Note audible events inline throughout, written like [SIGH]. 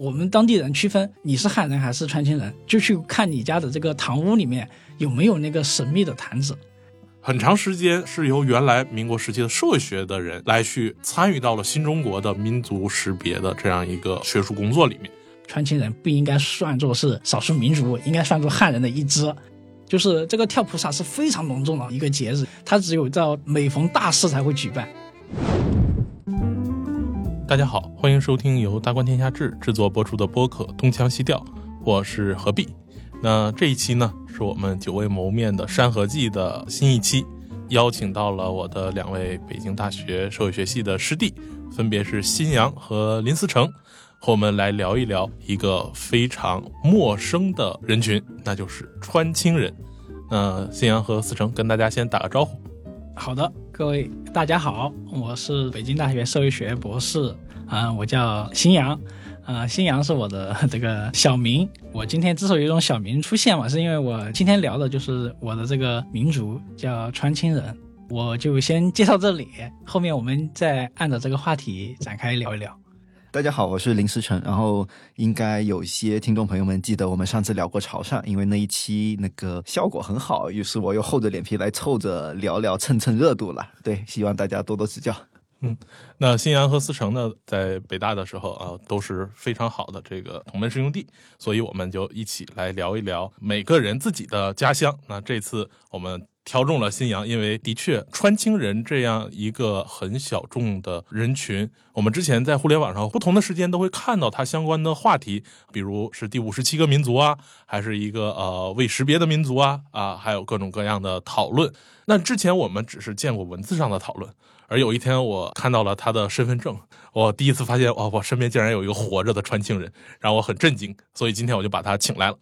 我们当地人区分你是汉人还是川青人，就去看你家的这个堂屋里面有没有那个神秘的坛子。很长时间是由原来民国时期的社会学的人来去参与到了新中国的民族识别的这样一个学术工作里面。川青人不应该算作是少数民族，应该算作汉人的一支。就是这个跳菩萨是非常隆重的一个节日，它只有到每逢大事才会举办。大家好，欢迎收听由大观天下志制作播出的播客《东腔西调》，我是何必。那这一期呢，是我们久未谋面的《山河记》的新一期，邀请到了我的两位北京大学社会学系的师弟，分别是新阳和林思成。和我们来聊一聊一个非常陌生的人群，那就是川青人。那新阳和思成跟大家先打个招呼。好的，各位大家好，我是北京大学社会学博士，啊，我叫新阳，啊，新阳是我的 [LAUGHS] 这个小名。我今天之所以用小名出现嘛，是因为我今天聊的就是我的这个民族叫川青人，我就先介绍这里，后面我们再按照这个话题展开聊一聊。大家好，我是林思成。然后应该有些听众朋友们记得我们上次聊过潮汕，因为那一期那个效果很好，于是我又厚着脸皮来凑着聊聊，蹭蹭热度了。对，希望大家多多指教。嗯，那新阳和思成呢，在北大的时候啊，都是非常好的这个同门师兄弟，所以我们就一起来聊一聊每个人自己的家乡。那这次我们。挑中了新阳，因为的确川青人这样一个很小众的人群，我们之前在互联网上不同的时间都会看到他相关的话题，比如是第五十七个民族啊，还是一个呃未识别的民族啊啊，还有各种各样的讨论。那之前我们只是见过文字上的讨论，而有一天我看到了他的身份证，我第一次发现哇，我身边竟然有一个活着的川青人，让我很震惊。所以今天我就把他请来了。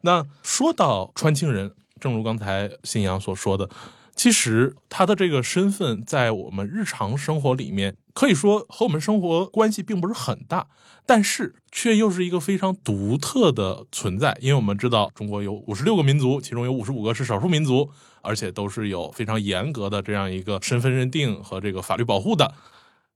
那说到川青人。正如刚才信阳所说的，其实他的这个身份在我们日常生活里面，可以说和我们生活关系并不是很大，但是却又是一个非常独特的存在。因为我们知道，中国有五十六个民族，其中有五十五个是少数民族，而且都是有非常严格的这样一个身份认定和这个法律保护的。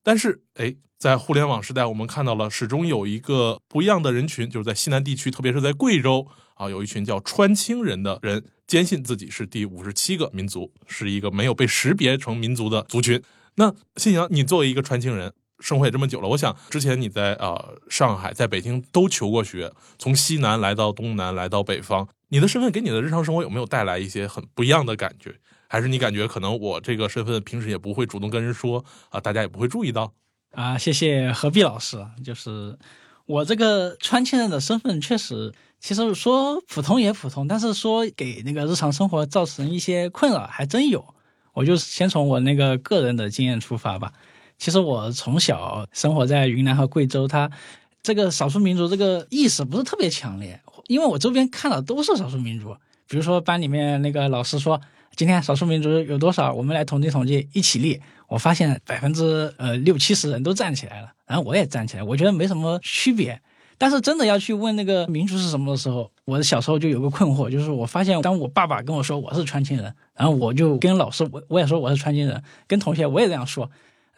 但是，哎，在互联网时代，我们看到了始终有一个不一样的人群，就是在西南地区，特别是在贵州啊，有一群叫川青人的人。坚信自己是第五十七个民族，是一个没有被识别成民族的族群。那信阳，你作为一个川青人，生活也这么久了，我想之前你在呃上海、在北京都求过学，从西南来到东南，来到北方，你的身份给你的日常生活有没有带来一些很不一样的感觉？还是你感觉可能我这个身份平时也不会主动跟人说啊，大家也不会注意到？啊，谢谢何必老师，就是我这个川青人的身份确实。其实说普通也普通，但是说给那个日常生活造成一些困扰还真有。我就先从我那个个人的经验出发吧。其实我从小生活在云南和贵州，它这个少数民族这个意识不是特别强烈，因为我周边看到都是少数民族。比如说班里面那个老师说，今天少数民族有多少，我们来统计统计，一起立。我发现百分之呃六七十人都站起来了，然后我也站起来，我觉得没什么区别。但是真的要去问那个民族是什么的时候，我小时候就有个困惑，就是我发现，当我爸爸跟我说我是川青人，然后我就跟老师我我也说我是川青人，跟同学我也这样说，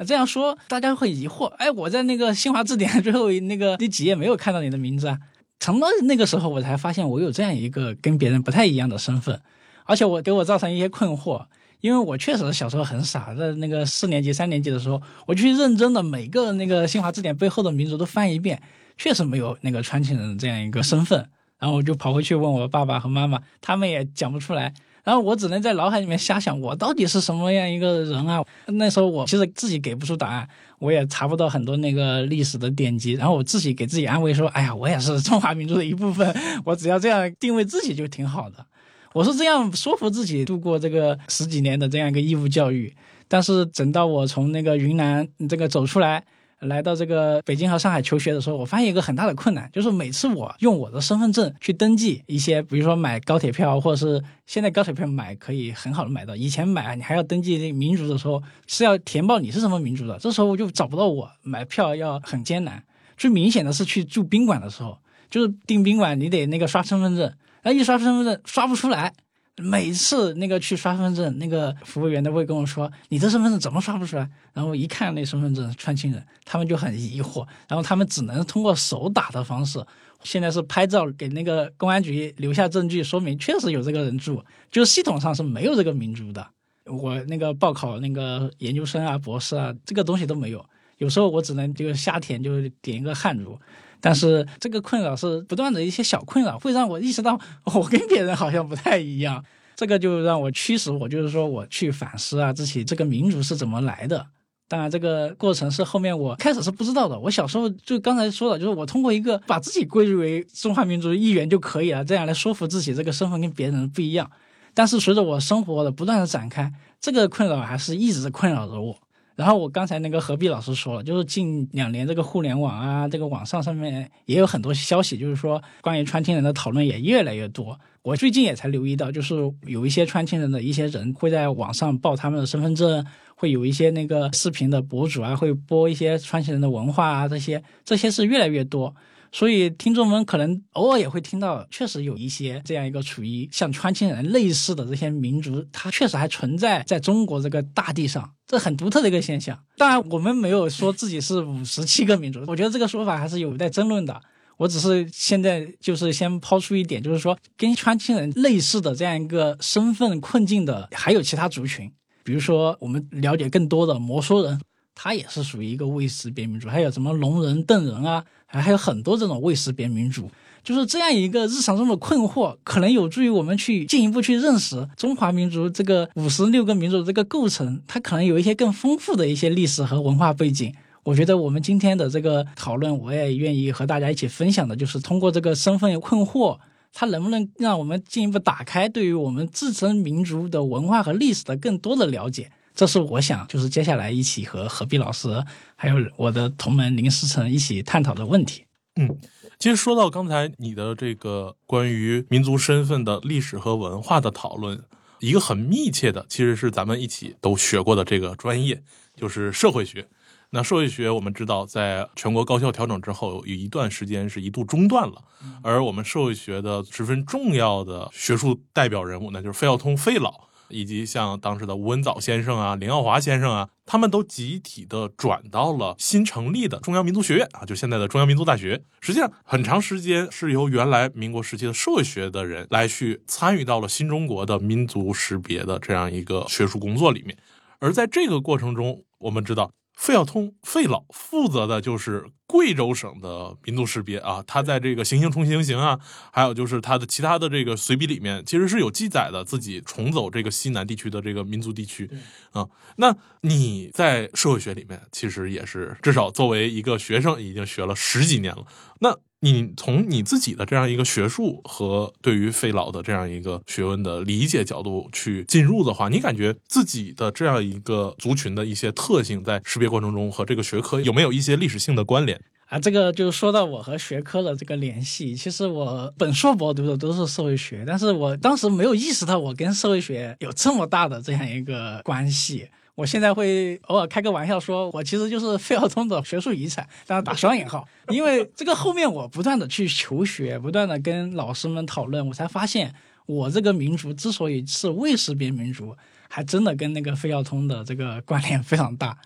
这样说大家会疑惑，哎，我在那个新华字典最后那个第几页没有看到你的名字啊？从那那个时候我才发现我有这样一个跟别人不太一样的身份，而且我给我造成一些困惑，因为我确实小时候很傻，在那个四年级三年级的时候，我去认真的每个那个新华字典背后的民族都翻一遍。确实没有那个川清人这样一个身份，然后我就跑回去问我爸爸和妈妈，他们也讲不出来，然后我只能在脑海里面瞎想，我到底是什么样一个人啊？那时候我其实自己给不出答案，我也查不到很多那个历史的典籍，然后我自己给自己安慰说，哎呀，我也是中华民族的一部分，我只要这样定位自己就挺好的，我是这样说服自己度过这个十几年的这样一个义务教育，但是等到我从那个云南这个走出来。来到这个北京和上海求学的时候，我发现一个很大的困难，就是每次我用我的身份证去登记一些，比如说买高铁票，或者是现在高铁票买可以很好的买到，以前买你还要登记那个民族的时候是要填报你是什么民族的，这时候我就找不到我买票要很艰难。最明显的是去住宾馆的时候，就是订宾馆你得那个刷身份证，然后一刷身份证刷不出来，每次那个去刷身份证，那个服务员都会跟我说：“你这身份证怎么刷不出来？”然后一看那身份证川青人，他们就很疑惑，然后他们只能通过手打的方式。现在是拍照给那个公安局留下证据，说明确实有这个人住，就系统上是没有这个民族的。我那个报考那个研究生啊、博士啊，这个东西都没有。有时候我只能就瞎填，就点一个汉族。但是这个困扰是不断的一些小困扰，会让我意识到我跟别人好像不太一样。这个就让我驱使我，就是说我去反思啊，自己这个民族是怎么来的。当然，这个过程是后面我开始是不知道的。我小时候就刚才说了，就是我通过一个把自己归入为中华民族一员就可以了，这样来说服自己这个身份跟别人不一样。但是随着我生活的不断的展开，这个困扰还是一直困扰着我。然后我刚才那个何必老师说了，就是近两年这个互联网啊，这个网上上面也有很多消息，就是说关于川青人的讨论也越来越多。我最近也才留意到，就是有一些川青人的一些人会在网上报他们的身份证，会有一些那个视频的博主啊，会播一些川青人的文化啊，这些这些是越来越多。所以听众们可能偶尔也会听到，确实有一些这样一个处于像川青人类似的这些民族，它确实还存在在中国这个大地上，这很独特的一个现象。当然，我们没有说自己是五十七个民族，[LAUGHS] 我觉得这个说法还是有待争论的。我只是现在就是先抛出一点，就是说跟川青人类似的这样一个身份困境的，还有其他族群，比如说我们了解更多的摩梭人。他也是属于一个未识别民族，还有什么龙人、邓人啊，还有很多这种未识别民族，就是这样一个日常中的困惑，可能有助于我们去进一步去认识中华民族这个五十六个民族这个构成，它可能有一些更丰富的一些历史和文化背景。我觉得我们今天的这个讨论，我也愿意和大家一起分享的，就是通过这个身份困惑，它能不能让我们进一步打开对于我们自身民族的文化和历史的更多的了解。这是我想，就是接下来一起和何必老师，还有我的同门林思成一起探讨的问题。嗯，其实说到刚才你的这个关于民族身份的历史和文化的讨论，一个很密切的，其实是咱们一起都学过的这个专业，就是社会学。那社会学我们知道，在全国高校调整之后，有一段时间是一度中断了，而我们社会学的十分重要的学术代表人物，那就是费孝通费老。以及像当时的吴文藻先生啊、林耀华先生啊，他们都集体的转到了新成立的中央民族学院啊，就现在的中央民族大学。实际上，很长时间是由原来民国时期的社会学的人来去参与到了新中国的民族识别的这样一个学术工作里面。而在这个过程中，我们知道。费孝通费老负责的就是贵州省的民族识别啊，他在这个《行行重行行》啊，还有就是他的其他的这个随笔里面，其实是有记载的，自己重走这个西南地区的这个民族地区啊。那你在社会学里面，其实也是至少作为一个学生，已经学了十几年了。那你从你自己的这样一个学术和对于费老的这样一个学问的理解角度去进入的话，你感觉自己的这样一个族群的一些特性，在识别过程中和这个学科有没有一些历史性的关联啊？这个就说到我和学科的这个联系。其实我本硕博读的都是社会学，但是我当时没有意识到我跟社会学有这么大的这样一个关系。我现在会偶尔开个玩笑，说我其实就是费孝通的学术遗产，当然打双引号，因为这个后面我不断的去求学，不断的跟老师们讨论，我才发现我这个民族之所以是未识别民族，还真的跟那个费孝通的这个关联非常大。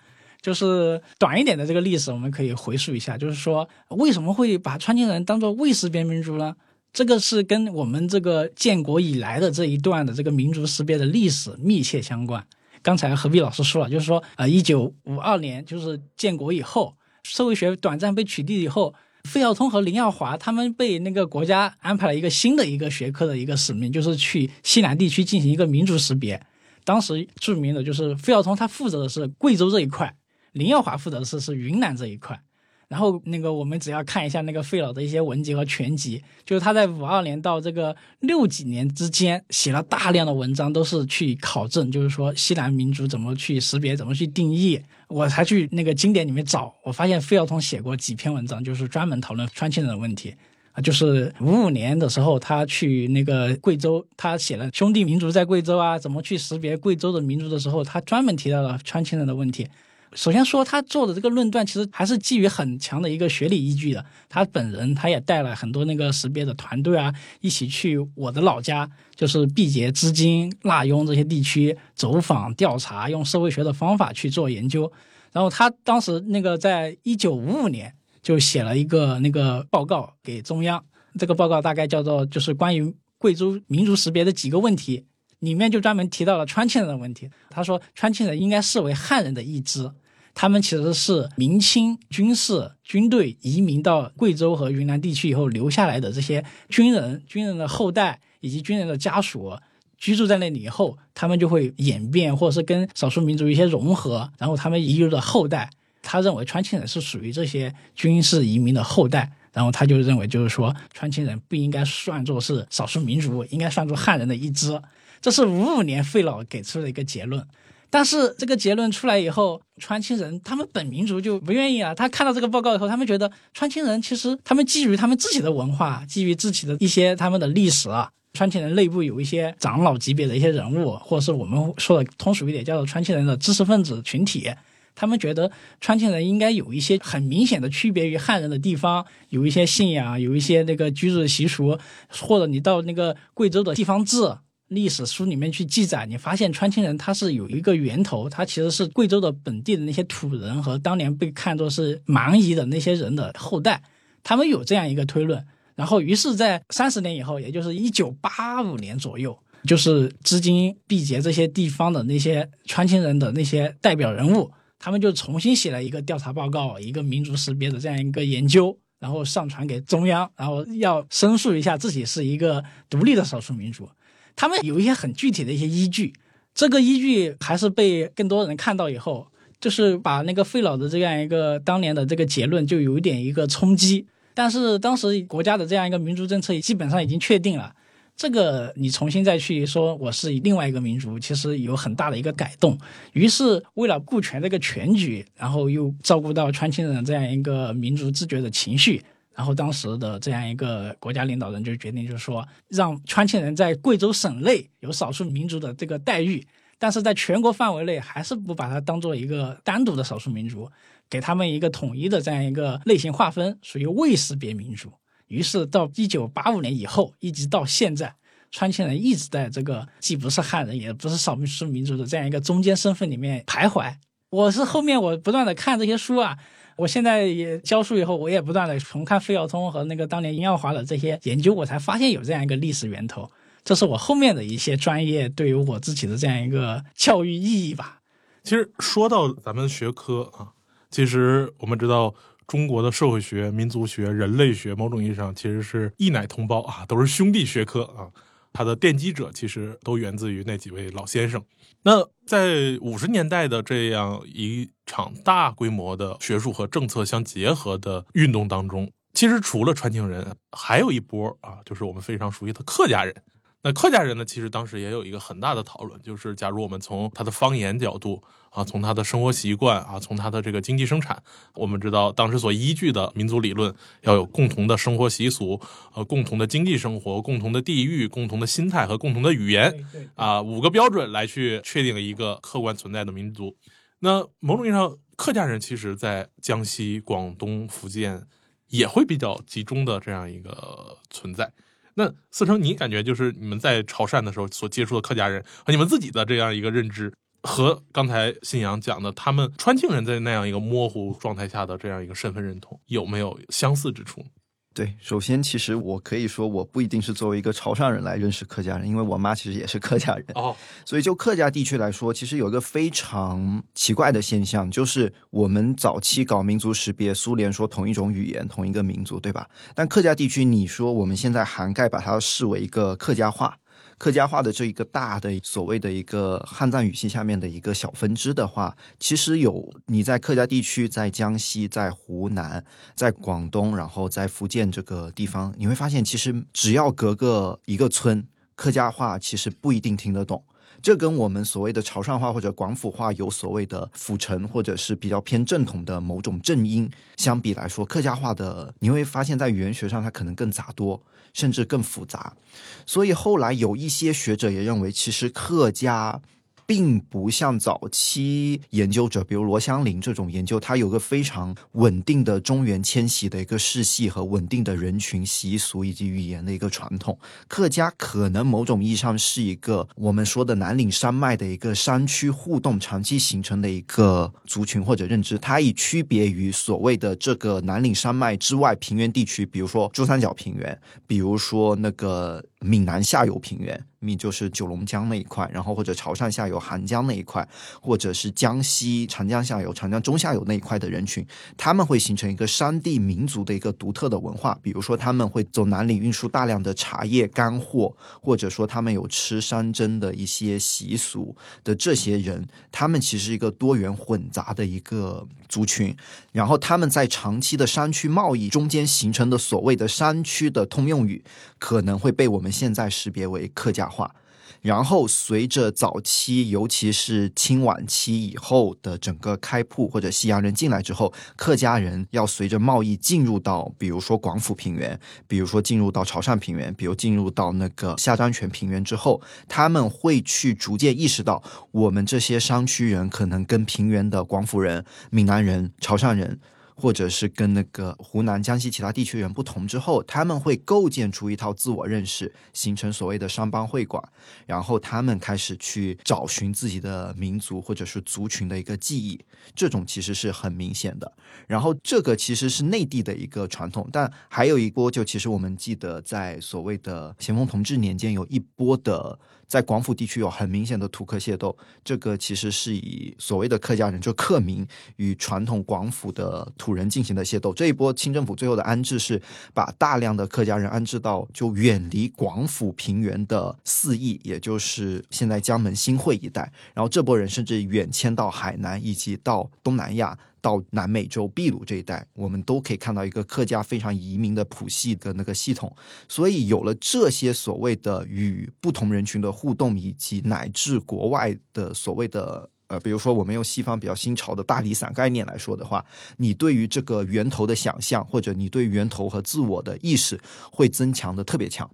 就是短一点的这个历史，我们可以回溯一下，就是说为什么会把川青人当做未识别民族呢？这个是跟我们这个建国以来的这一段的这个民族识别的历史密切相关。刚才何必老师说了，就是说，呃，一九五二年，就是建国以后，社会学短暂被取缔以后，费孝通和林耀华他们被那个国家安排了一个新的一个学科的一个使命，就是去西南地区进行一个民族识别。当时著名的就是费孝通，他负责的是贵州这一块，林耀华负责的是是云南这一块。然后那个我们只要看一下那个费老的一些文集和全集，就是他在五二年到这个六几年之间写了大量的文章，都是去考证，就是说西南民族怎么去识别，怎么去定义。我才去那个经典里面找，我发现费孝通写过几篇文章，就是专门讨论川青人的问题啊。就是五五年的时候，他去那个贵州，他写了兄弟民族在贵州啊，怎么去识别贵州的民族的时候，他专门提到了川青人的问题。首先说他做的这个论断，其实还是基于很强的一个学理依据的。他本人他也带了很多那个识别的团队啊，一起去我的老家，就是毕节、织金、腊雍这些地区走访调查，用社会学的方法去做研究。然后他当时那个在一九五五年就写了一个那个报告给中央，这个报告大概叫做就是关于贵州民族识别的几个问题，里面就专门提到了川庆人的问题。他说川庆人应该视为汉人的一支。他们其实是明清军事军队移民到贵州和云南地区以后留下来的这些军人、军人的后代以及军人的家属居住在那里以后，他们就会演变或者是跟少数民族一些融合，然后他们遗留的后代，他认为川青人是属于这些军事移民的后代，然后他就认为就是说川青人不应该算作是少数民族，应该算作汉人的一支，这是五五年费老给出的一个结论。但是这个结论出来以后，川青人他们本民族就不愿意啊。他看到这个报告以后，他们觉得川青人其实他们基于他们自己的文化，基于自己的一些他们的历史啊，川青人内部有一些长老级别的一些人物，或者是我们说的通俗一点叫做川青人的知识分子群体，他们觉得川青人应该有一些很明显的区别于汉人的地方，有一些信仰，有一些那个居住的习俗，或者你到那个贵州的地方志。历史书里面去记载，你发现川青人他是有一个源头，他其实是贵州的本地的那些土人和当年被看作是蛮夷的那些人的后代，他们有这样一个推论。然后，于是，在三十年以后，也就是一九八五年左右，就是织金、毕节这些地方的那些川青人的那些代表人物，他们就重新写了一个调查报告，一个民族识别的这样一个研究，然后上传给中央，然后要申诉一下自己是一个独立的少数民族。他们有一些很具体的一些依据，这个依据还是被更多人看到以后，就是把那个费老的这样一个当年的这个结论就有一点一个冲击。但是当时国家的这样一个民族政策也基本上已经确定了，这个你重新再去说我是另外一个民族，其实有很大的一个改动。于是为了顾全这个全局，然后又照顾到川青人这样一个民族自觉的情绪。然后当时的这样一个国家领导人就决定，就是说让川青人在贵州省内有少数民族的这个待遇，但是在全国范围内还是不把它当做一个单独的少数民族，给他们一个统一的这样一个类型划分，属于未识别民族。于是到一九八五年以后，一直到现在，川青人一直在这个既不是汉人，也不是少数民族的这样一个中间身份里面徘徊。我是后面我不断的看这些书啊。我现在也教书以后，我也不断的重看费孝通和那个当年殷耀华的这些研究，我才发现有这样一个历史源头。这是我后面的一些专业对于我自己的这样一个教育意义吧。其实说到咱们学科啊，其实我们知道中国的社会学、民族学、人类学，某种意义上其实是一奶同胞啊，都是兄弟学科啊。它的奠基者其实都源自于那几位老先生。那在五十年代的这样一场大规模的学术和政策相结合的运动当中，其实除了传情人，还有一波啊，就是我们非常熟悉的客家人。那客家人呢，其实当时也有一个很大的讨论，就是假如我们从他的方言角度啊，从他的生活习惯啊，从他的这个经济生产，我们知道当时所依据的民族理论要有共同的生活习俗，呃，共同的经济生活，共同的地域，共同的心态和共同的语言，啊，五个标准来去确定一个客观存在的民族。那某种意义上，客家人其实在江西、广东、福建也会比较集中的这样一个存在。那思成，你感觉就是你们在潮汕的时候所接触的客家人和你们自己的这样一个认知，和刚才信阳讲的他们川庆人在那样一个模糊状态下的这样一个身份认同，有没有相似之处？对，首先，其实我可以说，我不一定是作为一个潮汕人来认识客家人，因为我妈其实也是客家人。哦，[LAUGHS] 所以就客家地区来说，其实有一个非常奇怪的现象，就是我们早期搞民族识别，苏联说同一种语言、同一个民族，对吧？但客家地区，你说我们现在涵盖把它视为一个客家话。客家话的这一个大的所谓的一个汉藏语系下面的一个小分支的话，其实有你在客家地区，在江西，在湖南，在广东，然后在福建这个地方，你会发现，其实只要隔个一个村，客家话其实不一定听得懂。这跟我们所谓的潮汕话或者广府话有所谓的辅承或者是比较偏正统的某种正音相比来说，客家话的你会发现在语言学上它可能更杂多。甚至更复杂，所以后来有一些学者也认为，其实客家并不像早期研究者，比如罗香林这种研究，它有个非常稳定的中原迁徙的一个世系和稳定的人群习俗以及语言的一个传统。客家可能某种意义上是一个我们说的南岭山脉的一个山区互动长期形成的一个族群或者认知，它以区别于所谓的这个南岭山脉之外平原地区，比如说珠三角平原，比如说那个闽南下游平原。闽就是九龙江那一块，然后或者潮汕下游韩江那一块，或者是江西长江下游、长江中下游那一块的人群，他们会形成一个山地民族的一个独特的文化。比如说，他们会走南岭运输大量的茶叶干货，或者说他们有吃山珍的一些习俗的这些人，他们其实一个多元混杂的一个族群。然后他们在长期的山区贸易中间形成的所谓的山区的通用语，可能会被我们现在识别为客家。化，然后随着早期，尤其是清晚期以后的整个开埠或者西洋人进来之后，客家人要随着贸易进入到，比如说广府平原，比如说进入到潮汕平原，比如进入到那个下漳泉平原之后，他们会去逐渐意识到，我们这些山区人可能跟平原的广府人、闽南人、潮汕人。或者是跟那个湖南、江西其他地区人不同之后，他们会构建出一套自我认识，形成所谓的商帮会馆，然后他们开始去找寻自己的民族或者是族群的一个记忆，这种其实是很明显的。然后这个其实是内地的一个传统，但还有一波就其实我们记得在所谓的咸丰同治年间有一波的。在广府地区有很明显的土客械斗，这个其实是以所谓的客家人，就客民与传统广府的土人进行的械斗。这一波清政府最后的安置是把大量的客家人安置到就远离广府平原的四邑，也就是现在江门新会一带。然后这波人甚至远迁到海南以及到东南亚。到南美洲秘鲁这一带，我们都可以看到一个客家非常移民的谱系的那个系统。所以有了这些所谓的与不同人群的互动，以及乃至国外的所谓的呃，比如说我们用西方比较新潮的大离散概念来说的话，你对于这个源头的想象，或者你对源头和自我的意识会增强的特别强。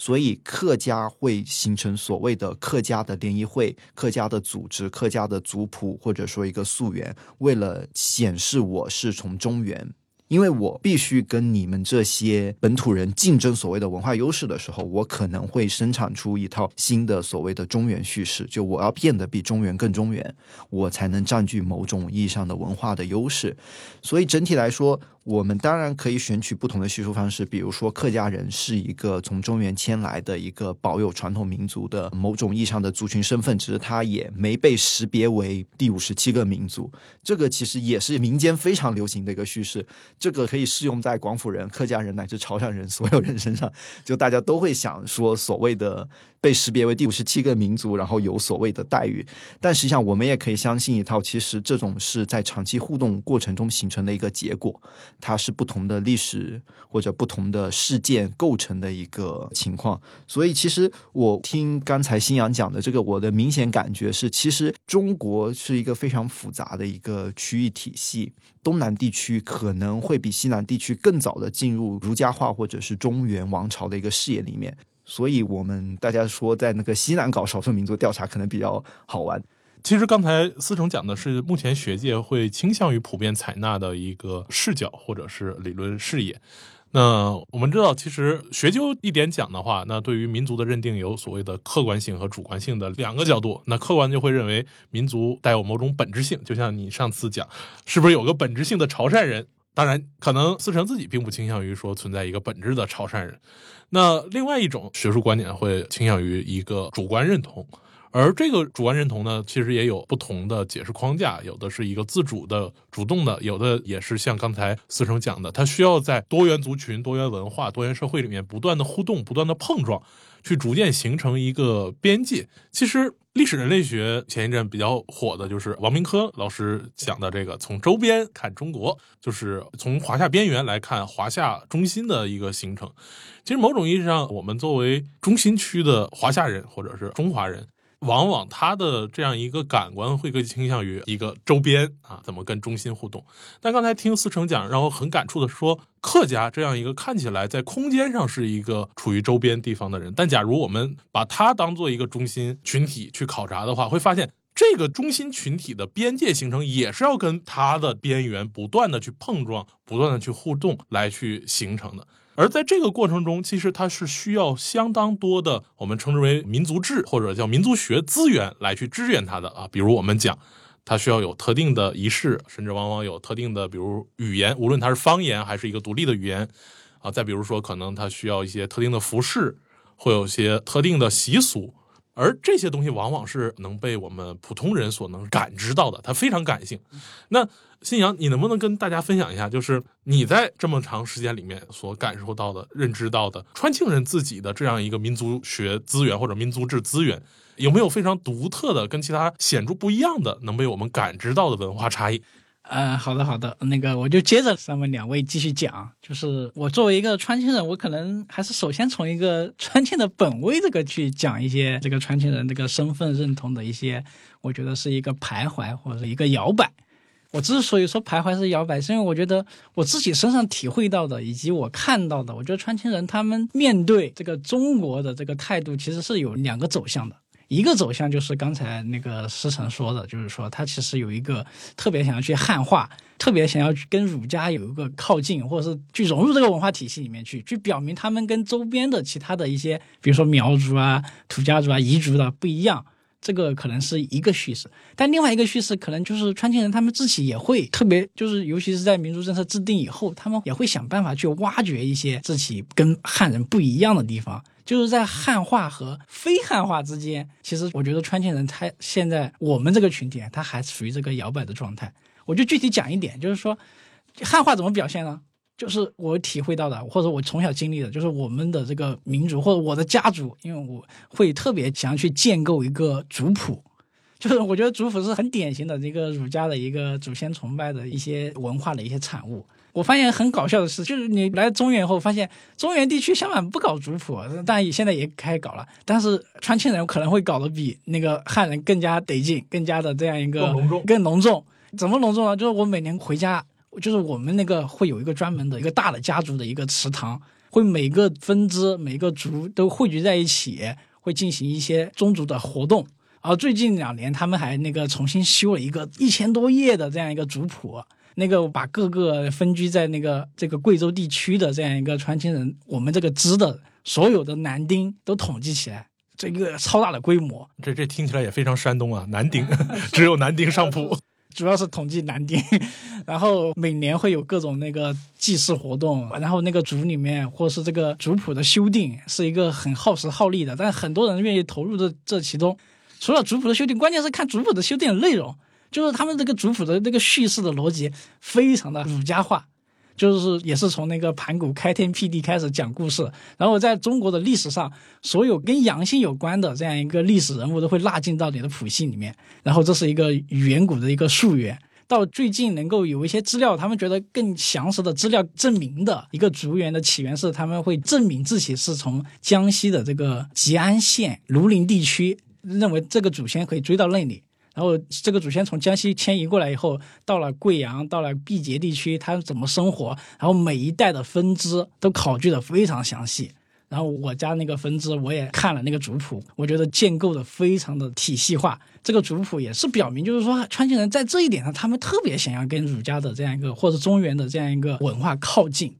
所以客家会形成所谓的客家的联谊会、客家的组织、客家的族谱，或者说一个溯源，为了显示我是从中原。因为我必须跟你们这些本土人竞争所谓的文化优势的时候，我可能会生产出一套新的所谓的中原叙事，就我要变得比中原更中原，我才能占据某种意义上的文化的优势。所以整体来说。我们当然可以选取不同的叙述方式，比如说客家人是一个从中原迁来的一个保有传统民族的某种意义上的族群身份，只是他也没被识别为第五十七个民族。这个其实也是民间非常流行的一个叙事，这个可以适用在广府人、客家人乃至潮汕人所有人身上，就大家都会想说所谓的。被识别为第五十七个民族，然后有所谓的待遇，但实际上我们也可以相信一套，其实这种是在长期互动过程中形成的一个结果，它是不同的历史或者不同的事件构成的一个情况。所以，其实我听刚才新阳讲的这个，我的明显感觉是，其实中国是一个非常复杂的一个区域体系，东南地区可能会比西南地区更早的进入儒家化或者是中原王朝的一个视野里面。所以，我们大家说，在那个西南搞少数民族调查，可能比较好玩。其实刚才思成讲的是，目前学界会倾向于普遍采纳的一个视角或者是理论视野。那我们知道，其实学究一点讲的话，那对于民族的认定有所谓的客观性和主观性的两个角度。那客观就会认为民族带有某种本质性，就像你上次讲，是不是有个本质性的潮汕人？当然，可能思成自己并不倾向于说存在一个本质的潮汕人。那另外一种学术观点会倾向于一个主观认同，而这个主观认同呢，其实也有不同的解释框架，有的是一个自主的、主动的，有的也是像刚才思成讲的，它需要在多元族群、多元文化、多元社会里面不断的互动、不断的碰撞。去逐渐形成一个边界。其实历史人类学前一阵比较火的就是王明科老师讲的这个，从周边看中国，就是从华夏边缘来看华夏中心的一个形成。其实某种意义上，我们作为中心区的华夏人或者是中华人。往往他的这样一个感官会更倾向于一个周边啊，怎么跟中心互动？但刚才听思成讲，让我很感触的说，客家这样一个看起来在空间上是一个处于周边地方的人，但假如我们把他当做一个中心群体去考察的话，会发现这个中心群体的边界形成，也是要跟它的边缘不断的去碰撞，不断的去互动来去形成的。而在这个过程中，其实它是需要相当多的我们称之为民族志或者叫民族学资源来去支援它的啊。比如我们讲，它需要有特定的仪式，甚至往往有特定的，比如语言，无论它是方言还是一个独立的语言啊。再比如说，可能它需要一些特定的服饰，会有一些特定的习俗。而这些东西往往是能被我们普通人所能感知到的，它非常感性。那新阳，你能不能跟大家分享一下，就是你在这么长时间里面所感受到的、认知到的川庆人自己的这样一个民族学资源或者民族志资源，有没有非常独特的、跟其他显著不一样的、能被我们感知到的文化差异？呃，好的好的，那个我就接着上面两位继续讲，就是我作为一个川青人，我可能还是首先从一个川青的本位这个去讲一些这个川青人这个身份认同的一些，我觉得是一个徘徊或者一个摇摆。我之所以说徘徊是摇摆，是因为我觉得我自己身上体会到的，以及我看到的，我觉得川青人他们面对这个中国的这个态度，其实是有两个走向的。一个走向就是刚才那个师承说的，就是说他其实有一个特别想要去汉化，特别想要去跟儒家有一个靠近，或者是去融入这个文化体系里面去，去表明他们跟周边的其他的一些，比如说苗族啊、土家族啊、彝族的不一样。这个可能是一个叙事，但另外一个叙事可能就是川庆人他们自己也会特别，就是尤其是在民族政策制定以后，他们也会想办法去挖掘一些自己跟汉人不一样的地方。就是在汉化和非汉化之间，其实我觉得川庆人他现在我们这个群体，他还处于这个摇摆的状态。我就具体讲一点，就是说汉化怎么表现呢？就是我体会到的，或者我从小经历的，就是我们的这个民族或者我的家族，因为我会特别想要去建构一个族谱，就是我觉得族谱是很典型的这个儒家的一个祖先崇拜的一些文化的一些产物。我发现很搞笑的事，就是你来中原后，发现中原地区相反不搞族谱，当然现在也开始搞了，但是川庆人可能会搞得比那个汉人更加得劲，更加的这样一个更隆重。更隆重。怎么隆重呢？就是我每年回家。就是我们那个会有一个专门的一个大的家族的一个祠堂，会每个分支每个族都汇聚在一起，会进行一些宗族的活动。而最近两年，他们还那个重新修了一个一千多页的这样一个族谱，那个把各个分居在那个这个贵州地区的这样一个川青人，我们这个支的所有的男丁都统计起来，这一个超大的规模。这这听起来也非常山东啊，男丁 [LAUGHS] [LAUGHS] 只有男丁上谱。[LAUGHS] 主要是统计男丁，然后每年会有各种那个祭祀活动，然后那个族里面或是这个族谱的修订是一个很耗时耗力的，但很多人愿意投入这这其中。除了族谱的修订，关键是看族谱的修订的内容，就是他们这个族谱的这个叙事的逻辑非常的儒家化。就是也是从那个盘古开天辟地开始讲故事，然后在中国的历史上，所有跟阳性有关的这样一个历史人物都会纳进到你的谱系里面。然后这是一个远古的一个溯源，到最近能够有一些资料，他们觉得更详实的资料证明的一个族源的起源是，他们会证明自己是从江西的这个吉安县庐陵地区，认为这个祖先可以追到那里。然后这个祖先从江西迁移过来以后，到了贵阳，到了毕节地区，他怎么生活？然后每一代的分支都考据的非常详细。然后我家那个分支我也看了那个族谱，我觉得建构的非常的体系化。这个族谱也是表明，就是说川西人在这一点上，他们特别想要跟儒家的这样一个或者中原的这样一个文化靠近。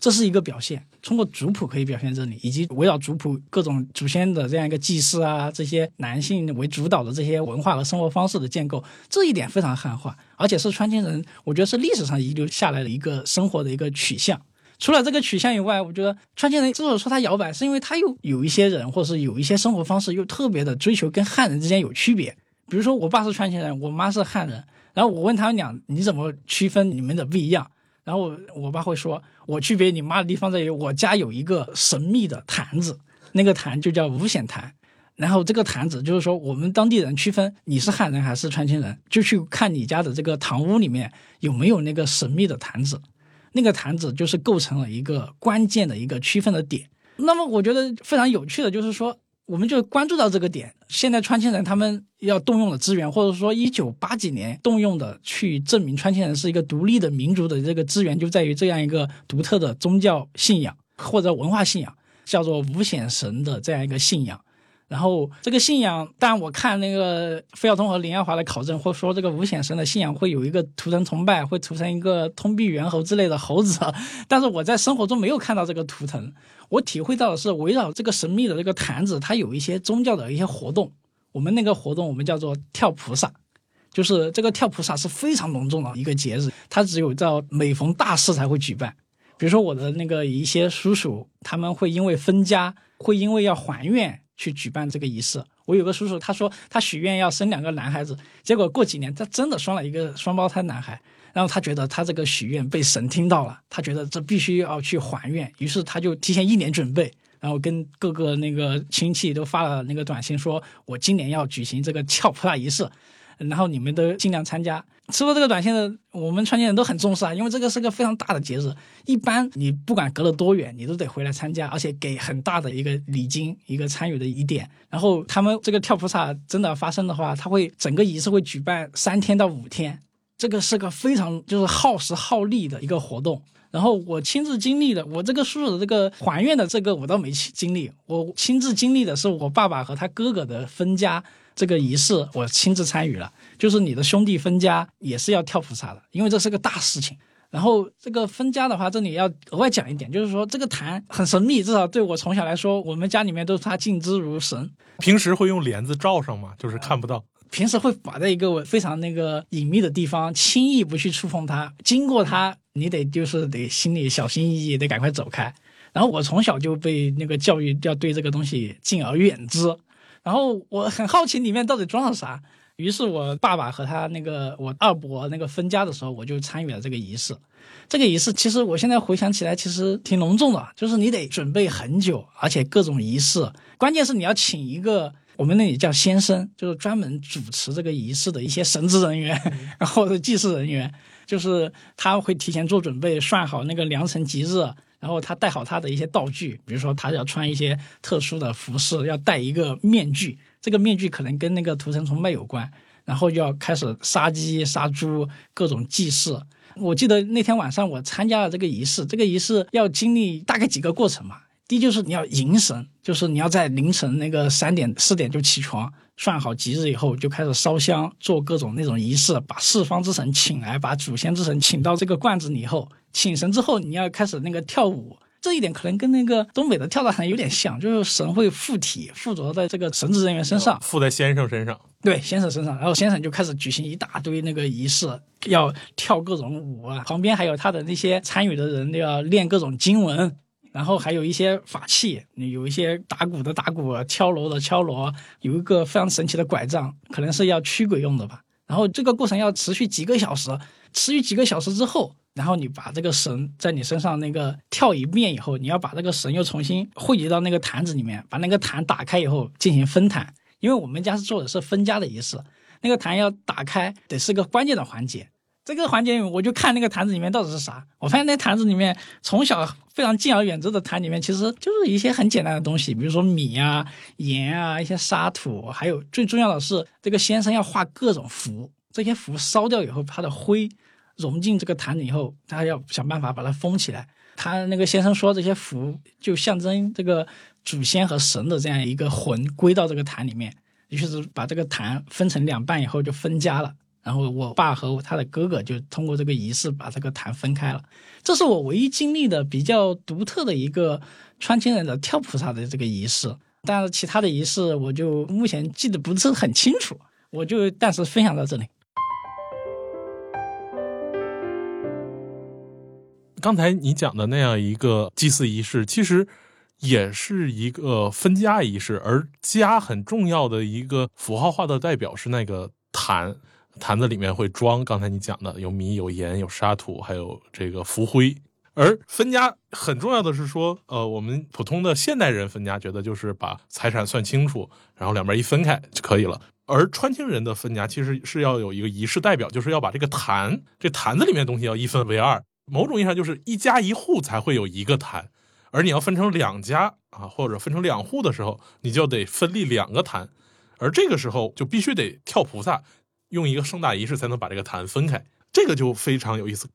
这是一个表现，通过族谱可以表现这里，以及围绕族谱各种祖先的这样一个祭祀啊，这些男性为主导的这些文化和生活方式的建构，这一点非常汉化，而且是川青人，我觉得是历史上遗留下来的一个生活的一个取向。除了这个取向以外，我觉得川青人之所以说他摇摆，是因为他又有一些人，或是有一些生活方式又特别的追求跟汉人之间有区别。比如说，我爸是川青人，我妈是汉人，然后我问他们俩，你怎么区分你们的不一样？然后我爸会说，我区别你妈的地方在于，我家有一个神秘的坛子，那个坛就叫五显坛。然后这个坛子就是说，我们当地人区分你是汉人还是川青人，就去看你家的这个堂屋里面有没有那个神秘的坛子。那个坛子就是构成了一个关键的一个区分的点。那么我觉得非常有趣的就是说。我们就关注到这个点。现在川青人他们要动用的资源，或者说一九八几年动用的去证明川青人是一个独立的民族的这个资源，就在于这样一个独特的宗教信仰或者文化信仰，叫做五显神的这样一个信仰。然后这个信仰，但我看那个费孝通和林耀华的考证，或说这个五显神的信仰会有一个图腾崇拜，会涂成一个通臂猿猴之类的猴子，但是我在生活中没有看到这个图腾。我体会到的是，围绕这个神秘的这个坛子，它有一些宗教的一些活动。我们那个活动，我们叫做跳菩萨，就是这个跳菩萨是非常隆重的一个节日，它只有在每逢大事才会举办。比如说我的那个一些叔叔，他们会因为分家，会因为要还愿去举办这个仪式。我有个叔叔，他说他许愿要生两个男孩子，结果过几年他真的生了一个双胞胎男孩。然后他觉得他这个许愿被神听到了，他觉得这必须要去还愿，于是他就提前一年准备，然后跟各个那个亲戚都发了那个短信，说我今年要举行这个跳菩萨仪式，然后你们都尽量参加。收到这个短信的我们川建人都很重视啊，因为这个是个非常大的节日，一般你不管隔了多远，你都得回来参加，而且给很大的一个礼金，一个参与的一点。然后他们这个跳菩萨真的发生的话，他会整个仪式会举办三天到五天。这个是个非常就是耗时耗力的一个活动，然后我亲自经历的，我这个叔叔的这个还愿的这个我倒没经历，我亲自经历的是我爸爸和他哥哥的分家这个仪式，我亲自参与了。就是你的兄弟分家也是要跳菩萨的，因为这是个大事情。然后这个分家的话，这里要额外讲一点，就是说这个坛很神秘，至少对我从小来说，我们家里面都是他敬之如神。平时会用帘子罩上吗？就是看不到。平时会摆在一个非常那个隐秘的地方，轻易不去触碰它。经过它，你得就是得心里小心翼翼，得赶快走开。然后我从小就被那个教育要对这个东西敬而远之。然后我很好奇里面到底装了啥，于是我爸爸和他那个我二伯那个分家的时候，我就参与了这个仪式。这个仪式其实我现在回想起来，其实挺隆重的，就是你得准备很久，而且各种仪式，关键是你要请一个。我们那里叫先生，就是专门主持这个仪式的一些神职人员，[LAUGHS] 然后是祭祀人员，就是他会提前做准备，算好那个良辰吉日，然后他带好他的一些道具，比如说他要穿一些特殊的服饰，要戴一个面具，这个面具可能跟那个屠城崇拜有关，然后就要开始杀鸡杀猪，各种祭祀。我记得那天晚上我参加了这个仪式，这个仪式要经历大概几个过程嘛。第一就是你要迎神，就是你要在凌晨那个三点四点就起床，算好吉日以后就开始烧香，做各种那种仪式，把四方之神请来，把祖先之神请到这个罐子里以后，请神之后你要开始那个跳舞，这一点可能跟那个东北的跳大神有点像，就是神会附体附着在这个神职人员身上，附在先生身上，对先生身上，然后先生就开始举行一大堆那个仪式，要跳各种舞啊，旁边还有他的那些参与的人都要练各种经文。然后还有一些法器，有一些打鼓的打鼓，敲锣的敲锣，有一个非常神奇的拐杖，可能是要驱鬼用的吧。然后这个过程要持续几个小时，持续几个小时之后，然后你把这个绳在你身上那个跳一遍以后，你要把这个绳又重新汇集到那个坛子里面，把那个坛打开以后进行分坛，因为我们家是做的是分家的仪式，那个坛要打开得是个关键的环节。这个环节，我就看那个坛子里面到底是啥。我发现那坛子里面，从小非常敬而远之的坛里面，其实就是一些很简单的东西，比如说米啊、盐啊、一些沙土，还有最重要的是，这个先生要画各种符。这些符烧掉以后，它的灰融进这个坛里以后，他要想办法把它封起来。他那个先生说，这些符就象征这个祖先和神的这样一个魂归到这个坛里面，于是把这个坛分成两半以后就分家了。然后我爸和他的哥哥就通过这个仪式把这个坛分开了，这是我唯一经历的比较独特的一个川青人的跳菩萨的这个仪式。但是其他的仪式我就目前记得不是很清楚，我就暂时分享到这里。刚才你讲的那样一个祭祀仪式，其实也是一个分家仪式，而家很重要的一个符号化的代表是那个坛。坛子里面会装刚才你讲的有米有盐有沙土还有这个浮灰，而分家很重要的是说，呃，我们普通的现代人分家觉得就是把财产算清楚，然后两边一分开就可以了。而川青人的分家其实是要有一个仪式代表，就是要把这个坛这坛子里面东西要一分为二，某种意义上就是一家一户才会有一个坛，而你要分成两家啊或者分成两户的时候，你就得分立两个坛，而这个时候就必须得跳菩萨。用一个盛大仪式才能把这个坛分开，这个就非常有意思。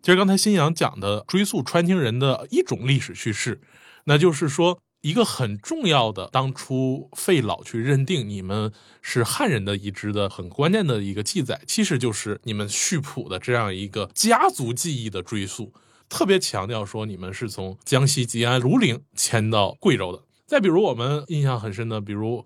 其实刚才新阳讲的追溯川青人的一种历史叙事，那就是说一个很重要的，当初费老去认定你们是汉人的遗址的很关键的一个记载，其实就是你们溆浦的这样一个家族记忆的追溯，特别强调说你们是从江西吉安庐陵迁到贵州的。再比如我们印象很深的，比如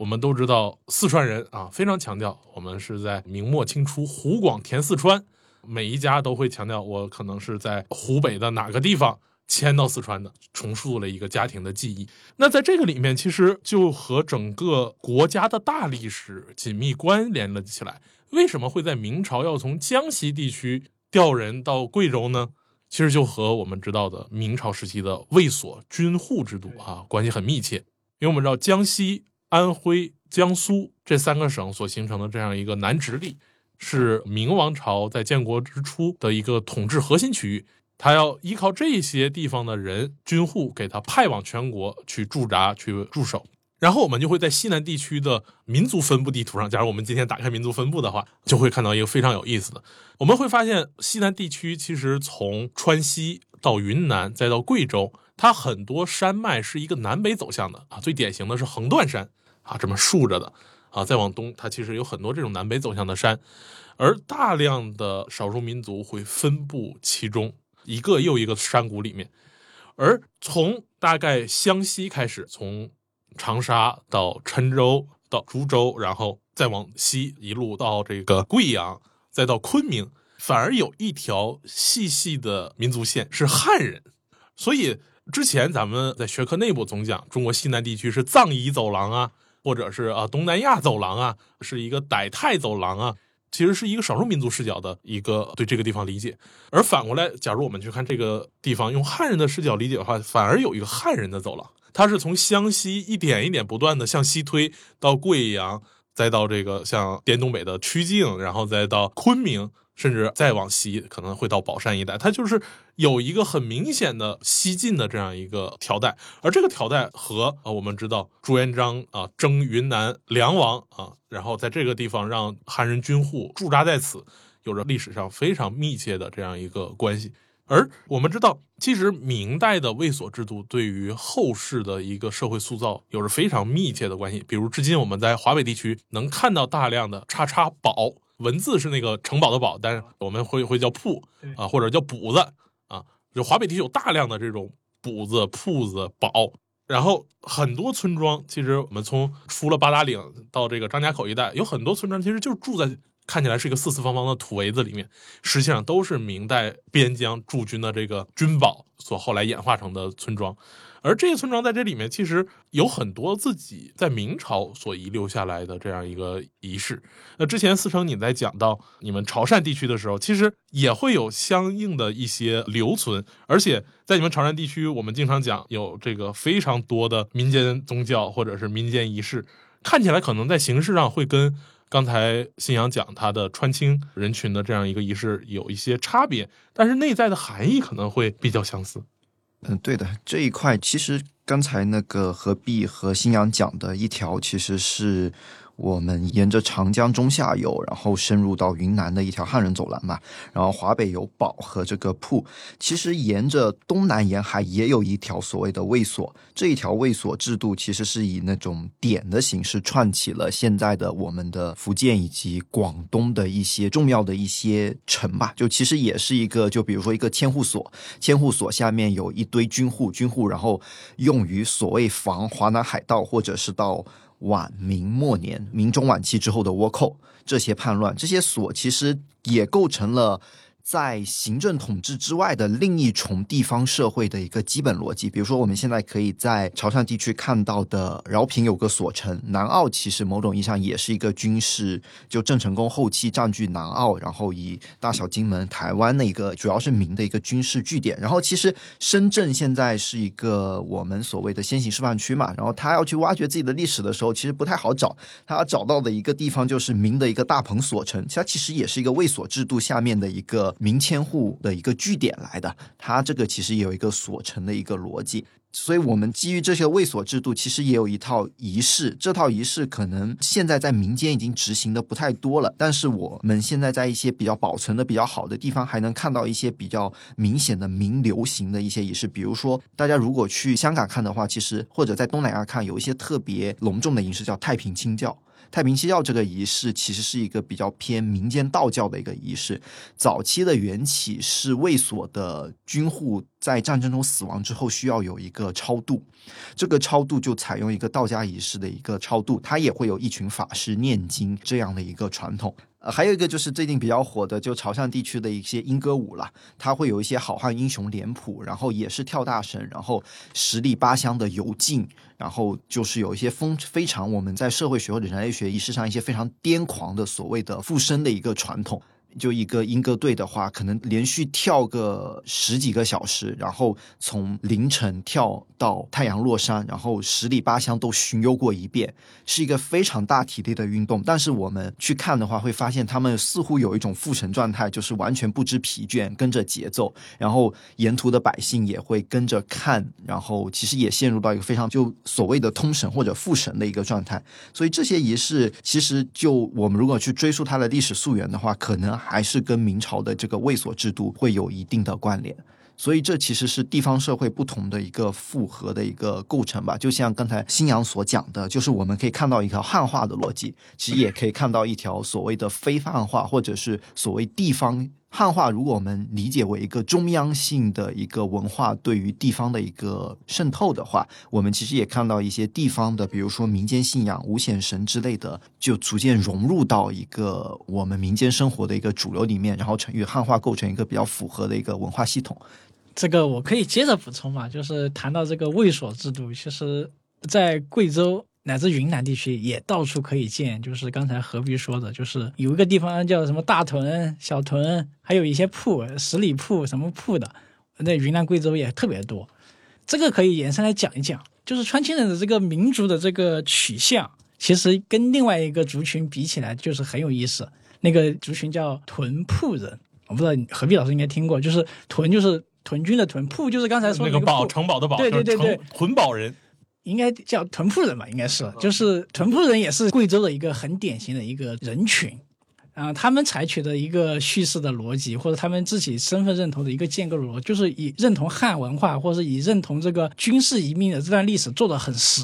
我们都知道四川人啊，非常强调我们是在明末清初湖广填四川，每一家都会强调我可能是在湖北的哪个地方。迁到四川的，重塑了一个家庭的记忆。那在这个里面，其实就和整个国家的大历史紧密关联了起来。为什么会在明朝要从江西地区调人到贵州呢？其实就和我们知道的明朝时期的卫所军户制度啊关系很密切。因为我们知道江西、安徽、江苏这三个省所形成的这样一个南直隶，是明王朝在建国之初的一个统治核心区域。他要依靠这些地方的人军户给他派往全国去驻扎、去驻守，然后我们就会在西南地区的民族分布地图上，假如我们今天打开民族分布的话，就会看到一个非常有意思的。我们会发现，西南地区其实从川西到云南再到贵州，它很多山脉是一个南北走向的啊。最典型的是横断山啊，这么竖着的啊。再往东，它其实有很多这种南北走向的山，而大量的少数民族会分布其中。一个又一个山谷里面，而从大概湘西开始，从长沙到郴州到株洲，然后再往西一路到这个贵阳，再到昆明，反而有一条细细的民族线是汉人。所以之前咱们在学科内部总讲，中国西南地区是藏彝走廊啊，或者是啊东南亚走廊啊，是一个傣泰走廊啊。其实是一个少数民族视角的一个对这个地方理解，而反过来，假如我们去看这个地方，用汉人的视角理解的话，反而有一个汉人的走廊，它是从湘西一点一点不断的向西推到贵阳，再到这个像滇东北的曲靖，然后再到昆明。甚至再往西，可能会到宝山一带，它就是有一个很明显的西进的这样一个条带，而这个条带和啊，我们知道朱元璋啊征云南梁王啊，然后在这个地方让汉人军户驻扎在此，有着历史上非常密切的这样一个关系。而我们知道，其实明代的卫所制度对于后世的一个社会塑造有着非常密切的关系。比如，至今我们在华北地区能看到大量的叉叉堡。文字是那个城堡的堡，但是我们会会叫铺啊，或者叫补子啊。就华北地区有大量的这种补子、铺子、堡，然后很多村庄，其实我们从出了八达岭到这个张家口一带，有很多村庄其实就是住在看起来是一个四四方方的土围子里面，实际上都是明代边疆驻军的这个军堡所后来演化成的村庄。而这些村庄在这里面，其实有很多自己在明朝所遗留下来的这样一个仪式。那之前思成你在讲到你们潮汕地区的时候，其实也会有相应的一些留存。而且在你们潮汕地区，我们经常讲有这个非常多的民间宗教或者是民间仪式，看起来可能在形式上会跟刚才信阳讲他的川青人群的这样一个仪式有一些差别，但是内在的含义可能会比较相似。嗯，对的，这一块其实刚才那个何必和新阳讲的一条，其实是。我们沿着长江中下游，然后深入到云南的一条汉人走廊嘛。然后华北有宝和这个铺，其实沿着东南沿海也有一条所谓的卫所。这一条卫所制度其实是以那种点的形式串起了现在的我们的福建以及广东的一些重要的一些城吧。就其实也是一个，就比如说一个千户所，千户所下面有一堆军户，军户然后用于所谓防华南海盗或者是到。晚明末年、明中晚期之后的倭寇，这些叛乱，这些锁其实也构成了。在行政统治之外的另一重地方社会的一个基本逻辑，比如说我们现在可以在潮汕地区看到的饶平有个所城，南澳其实某种意义上也是一个军事，就郑成功后期占据南澳，然后以大小金门、台湾的一个主要是明的一个军事据点。然后其实深圳现在是一个我们所谓的先行示范区嘛，然后他要去挖掘自己的历史的时候，其实不太好找，他要找到的一个地方就是明的一个大鹏所城，它其实也是一个卫所制度下面的一个。民迁户的一个据点来的，它这个其实也有一个锁城的一个逻辑。所以，我们基于这些卫所制度，其实也有一套仪式。这套仪式可能现在在民间已经执行的不太多了，但是我们现在在一些比较保存的比较好的地方，还能看到一些比较明显的民流行的一些仪式。比如说，大家如果去香港看的话，其实或者在东南亚看，有一些特别隆重的仪式叫太平清教。太平七教这个仪式其实是一个比较偏民间道教的一个仪式，早期的缘起是卫所的军户在战争中死亡之后需要有一个超度，这个超度就采用一个道家仪式的一个超度，它也会有一群法师念经这样的一个传统。呃，还有一个就是最近比较火的，就潮汕地区的一些莺歌舞了，它会有一些好汉英雄脸谱，然后也是跳大神，然后十里八乡的游进，然后就是有一些风非常我们在社会学或者人类学仪式上一些非常癫狂的所谓的附身的一个传统。就一个英歌队的话，可能连续跳个十几个小时，然后从凌晨跳到太阳落山，然后十里八乡都巡游过一遍，是一个非常大体力的运动。但是我们去看的话，会发现他们似乎有一种复神状态，就是完全不知疲倦，跟着节奏，然后沿途的百姓也会跟着看，然后其实也陷入到一个非常就所谓的通神或者复神的一个状态。所以这些仪式，其实就我们如果去追溯它的历史溯源的话，可能。还是跟明朝的这个卫所制度会有一定的关联，所以这其实是地方社会不同的一个复合的一个构成吧。就像刚才新阳所讲的，就是我们可以看到一条汉化的逻辑，其实也可以看到一条所谓的非汉化，或者是所谓地方。汉化，如果我们理解为一个中央性的一个文化对于地方的一个渗透的话，我们其实也看到一些地方的，比如说民间信仰、五显神之类的，就逐渐融入到一个我们民间生活的一个主流里面，然后成与汉化构成一个比较符合的一个文化系统。这个我可以接着补充嘛，就是谈到这个卫所制度，其实在贵州。乃至云南地区也到处可以见，就是刚才何必说的，就是有一个地方叫什么大屯、小屯，还有一些铺、十里铺、什么铺的，在云南、贵州也特别多。这个可以延伸来讲一讲，就是川青人的这个民族的这个取向，其实跟另外一个族群比起来，就是很有意思。那个族群叫屯铺人，我不知道何必老师应该听过，就是屯就是屯军的屯，铺就是刚才说那个堡城堡的堡，对对对对，屯堡人。应该叫屯铺人吧，应该是，就是屯铺人也是贵州的一个很典型的一个人群，啊，他们采取的一个叙事的逻辑，或者他们自己身份认同的一个建构逻辑，就是以认同汉文化，或者是以认同这个军事移民的这段历史做得很实，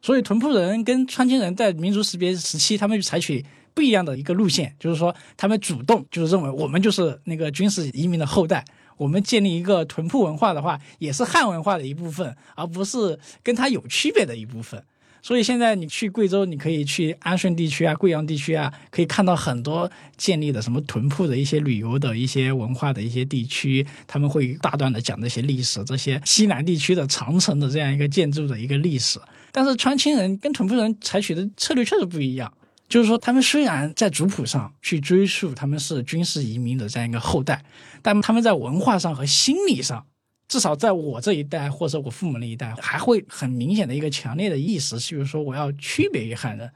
所以屯铺人跟川青人在民族识别时期，他们就采取不一样的一个路线，就是说他们主动就是认为我们就是那个军事移民的后代。我们建立一个屯铺文化的话，也是汉文化的一部分，而不是跟它有区别的一部分。所以现在你去贵州，你可以去安顺地区啊、贵阳地区啊，可以看到很多建立的什么屯铺的一些旅游的一些文化的一些地区，他们会大段的讲这些历史，这些西南地区的长城的这样一个建筑的一个历史。但是川青人跟屯铺人采取的策略确实不一样。就是说，他们虽然在族谱上去追溯他们是军事移民的这样一个后代，但他们在文化上和心理上，至少在我这一代或者我父母那一代，还会很明显的一个强烈的意识，就是说我要区别于汉人，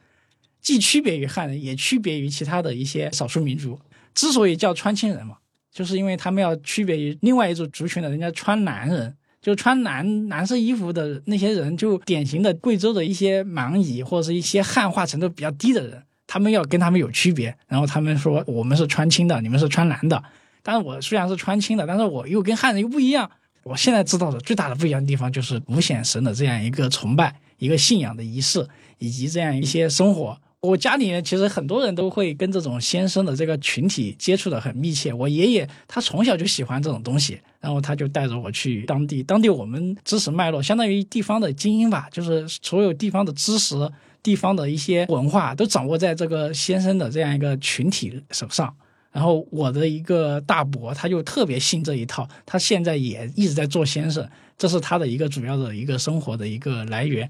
既区别于汉人，也区别于其他的一些少数民族。之所以叫川青人嘛，就是因为他们要区别于另外一种族群的人家川南人。就穿蓝蓝色衣服的那些人，就典型的贵州的一些蛮夷或者是一些汉化程度比较低的人，他们要跟他们有区别。然后他们说我们是穿青的，你们是穿蓝的。但是我虽然是穿青的，但是我又跟汉人又不一样。我现在知道的最大的不一样的地方就是五显神的这样一个崇拜、一个信仰的仪式，以及这样一些生活。我家里面其实很多人都会跟这种先生的这个群体接触的很密切。我爷爷他从小就喜欢这种东西，然后他就带着我去当地。当地我们知识脉络相当于地方的精英吧，就是所有地方的知识、地方的一些文化都掌握在这个先生的这样一个群体手上。然后我的一个大伯他就特别信这一套，他现在也一直在做先生，这是他的一个主要的一个生活的一个来源。